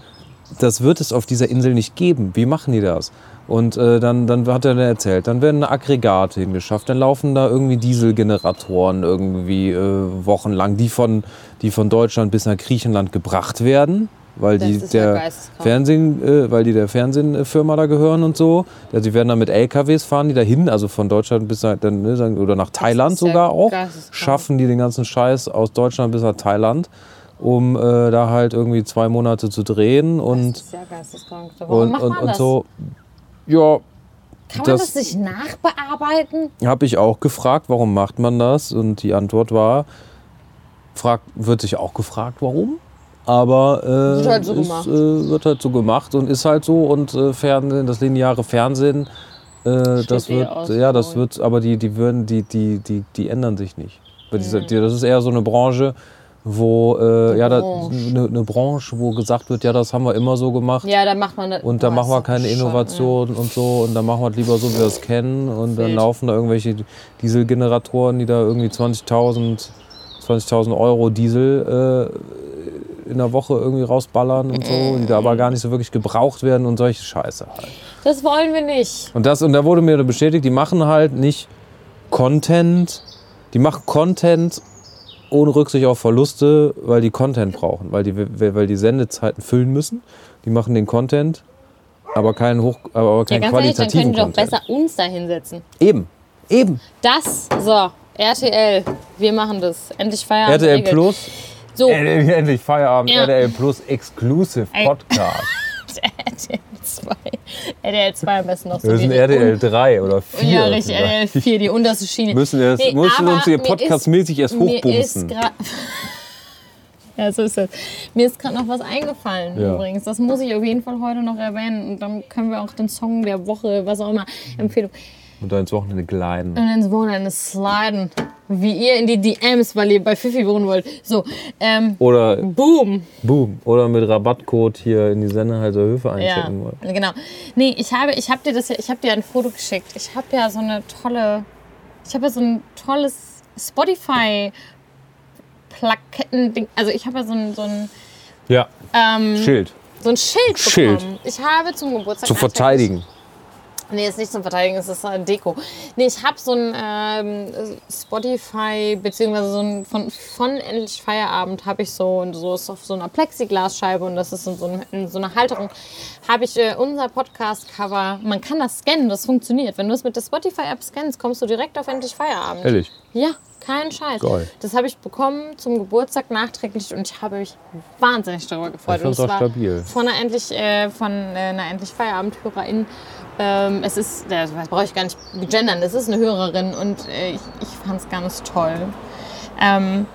das wird es auf dieser Insel nicht geben. Wie machen die das? Und äh, dann, dann hat er dann erzählt, dann werden Aggregate hingeschafft, dann laufen da irgendwie Dieselgeneratoren irgendwie äh, wochenlang, die von, die von Deutschland bis nach Griechenland gebracht werden. weil Das die der. Fernsehen, äh, weil die der Fernsehfirma da gehören und so. Ja, sie werden dann mit LKWs fahren, die dahin, also von Deutschland bis halt dann, ne, oder nach Thailand sogar auch, schaffen die den ganzen Scheiß aus Deutschland bis nach Thailand, um äh, da halt irgendwie zwei Monate zu drehen und und, und, und so. Ja, Kann man das- das nicht nachbearbeiten? habe ich auch gefragt, warum macht man das? Und die Antwort war, fragt, wird sich auch gefragt, warum. Aber äh, Wird halt so ist, gemacht. Äh, wird halt so gemacht und ist halt so. Und äh, Fernsehen, das lineare Fernsehen, äh, das eh wird, aus, ja, das wird, aber die, die würden, die, die, die, die ändern sich nicht. Mhm. das ist eher so eine Branche, wo, äh, ja, da, eine, eine Branche, wo gesagt wird, ja, das haben wir immer so gemacht. Ja, da macht man das. Und da machen wir keine bescheuert, Innovation und so. Und dann machen wir es lieber so, wie wir es kennen. Und dann Wild. laufen da irgendwelche Dieselgeneratoren, die da irgendwie 20.000 20.000 Euro Diesel äh, in der Woche irgendwie rausballern und so, die da aber gar nicht so wirklich gebraucht werden und solche Scheiße halt. Ja. Das wollen wir nicht. Und, das, und da wurde mir bestätigt, die machen halt nicht Content, die machen Content ohne Rücksicht auf Verluste, weil die Content brauchen, weil die, weil die Sendezeiten füllen müssen. Die machen den Content, aber keinen, Hoch, aber Ja, keinen ganz ehrlich, dann qualitativen können die doch Content. besser uns da hinsetzen. Eben, eben. Das, so, RTL, wir machen das. Endlich Feierabend. RTL. Plus, So, endlich Feierabend, Ja. RTL Plus Exclusive Ey. Podcast. RTL 2. RTL 2 am besten noch so. Wir sind die- RTL 3 oder 4. Ja, richtig, RTL 4, die unterste Schiene. Müssen, wir das, Nee, müssen uns hier podcastmäßig erst Mir ist hochbumsen. Ja, so ist es. Mir ist gerade noch was eingefallen Ja. übrigens. Das muss ich auf jeden Fall heute noch erwähnen. Und dann können wir auch den Song der Woche, was auch immer, Empfehlung. Und dann ins Wochenende gleiten. Und ins Wochenende sliden. Wie ihr in die DMs, weil ihr bei Fifi wohnen wollt. So, ähm, Oder boom. Boom. Oder mit Rabattcode hier in die Senneheiser Höfe Ja, einchecken wollt. genau. Nee, ich habe, ich habe dir das ja, ich habe dir ein Foto geschickt. Ich habe ja so eine tolle, ich habe ja so ein tolles Spotify Plaketten, also ich habe ja so ein, so ein, Ja, ähm, Schild. so ein Schild, Schild. bekommen. Ich habe zum Geburtstag Zu verteidigen. Nee, ist nicht zum Verteidigen, es ist äh, Deko. Nee, ich habe so ein ähm, Spotify, beziehungsweise so ein von, von Endlich Feierabend habe ich so und so ist auf so einer Plexiglasscheibe und das ist in so, einem, in so einer Halterung, habe ich äh, unser Podcast-Cover. Man kann das scannen, das funktioniert. Wenn du es mit der Spotify-App scannst, kommst du direkt auf Endlich Feierabend. Ehrlich. Ja, kein Scheiß. Geil. Das habe ich bekommen zum Geburtstag nachträglich und ich habe mich wahnsinnig darüber gefreut. Ich find's und es war stabil. Von einer endlich, äh, von äh, einer endlich Feierabendhörerin. Ähm, es ist, das brauche ich gar nicht gendern, es ist eine Hörerin und äh, ich, ich fand es ganz toll. Ähm,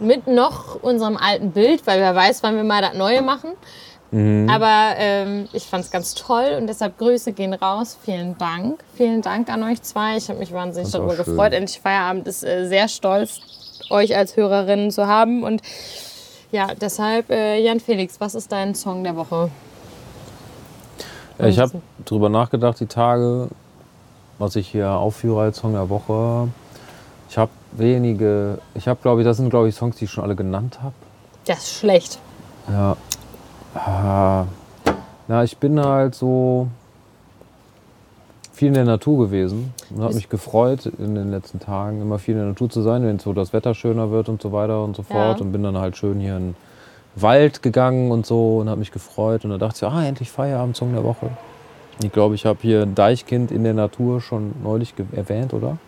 mit noch unserem alten Bild, weil wer weiß, wann wir mal das Neue machen. Mhm. Aber ähm, ich fand es ganz toll und deshalb Grüße gehen raus. Vielen Dank. Vielen Dank an euch zwei. Ich habe mich wahnsinnig darüber schön. gefreut. Endlich Feierabend ist äh, sehr stolz, euch als Hörerinnen zu haben. Und ja, deshalb, äh, Jan Felix, was ist dein Song der Woche? Ja, ich habe drüber nachgedacht, die Tage, was ich hier aufführe als Song der Woche. Ich habe wenige, ich habe glaube ich, das sind glaube ich Songs, die ich schon alle genannt habe. Das ist schlecht. Ja. Ah. Na, ich bin halt so viel in der Natur gewesen und habe mich gefreut in den letzten Tagen, immer viel in der Natur zu sein, wenn so das Wetter schöner wird und so weiter und so fort. Ja. Und bin dann halt schön hier in den Wald gegangen und so und habe mich gefreut. Und da dachte ich, ah, endlich Feierabend, Song der Woche. Ich glaube, ich habe hier Deichkind in der Natur schon neulich erwähnt, oder?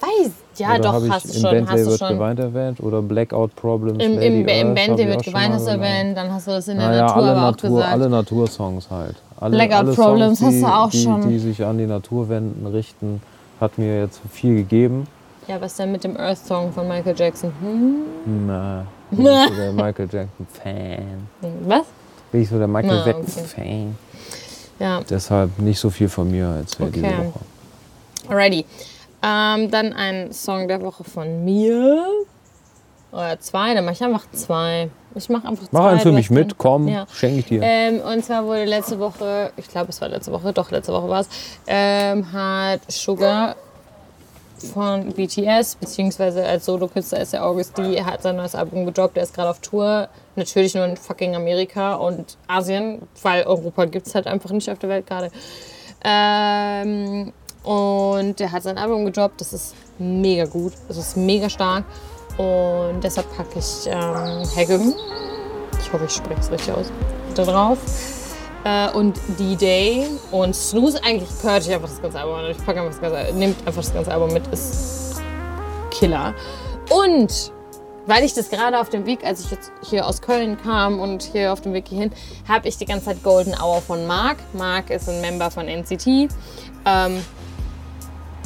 Weiß, ja oder doch, hast du schon. Bentley Hast du wird schon. geweint erwähnt? Oder Blackout Problems, Im, im, im ich wird auch geweint, hast du erwähnt, dann hast du das in der Naja, Natur alle, aber auch Natur, gesagt. alle Natursongs halt. Alle, Blackout alle Problems Songs, hast die, du auch die, schon. Die sich an die Natur wenden, richten, hat mir jetzt viel gegeben. Ja, was denn mit dem Earth Song von Michael Jackson? Hm? Na, bin ich so der Michael Jackson-Fan. Was? Bin ich so der Michael Na, okay. Jackson-Fan. Ja, Deshalb nicht so viel von mir diese Okay. Woche. alrighty. Ähm, dann ein Song der Woche von mir. Oder zwei, dann mache ich einfach zwei. Ich mache einfach zwei. Mach einen für mich mit, komm, Ja. schenke ich dir. Ähm, und zwar wurde letzte Woche, ich glaube es war letzte Woche, doch letzte Woche war es, ähm, hat Sugar von BTS, beziehungsweise als Solokünstler ist der August D, hat sein neues Album gedroppt, er ist gerade auf Tour, natürlich nur in fucking Amerika und Asien, weil Europa gibt es halt einfach nicht auf der Welt gerade. Ähm, und der hat sein Album gedroppt, das ist mega gut, das ist mega stark und deshalb packe ich ähm, Haggum. Ich hoffe, ich spreche es richtig aus, da drauf. Äh, und D-Day und Snooze, eigentlich gehört ich einfach das ganze Album. Ich packe einfach das ganze Album, nehmt einfach das ganze Album mit, ist Killer. Und weil ich das gerade auf dem Weg, als ich jetzt hier aus Köln kam und hier auf dem Weg hierhin, habe ich die ganze Zeit Golden Hour von Mark. Mark ist ein Member von NCT. Ähm,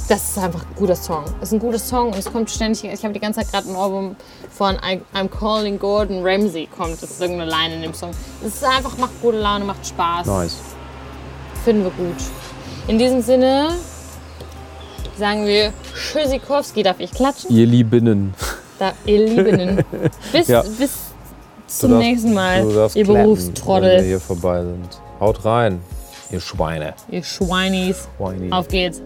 das ist einfach ein guter Song. Das ist ein guter Song und es kommt ständig. Ich habe die ganze Zeit gerade ein Album von I, I'm Calling Gordon Ramsay kommt. Das ist irgendeine Line in dem Song. Es ist einfach, macht gute Laune, macht Spaß. Nice. Finden wir gut. In diesem Sinne sagen wir Tschüssikowski. Darf ich klatschen? Ihr Liebinnen. Da, ihr Liebenden. Bis, Ja. bis zum darfst- nächsten Mal, ihr klappen, Wenn wir Berufstrottel, hier vorbei sind. Haut rein, ihr Schweine. ihr Schweinis. Schweini. Auf geht's.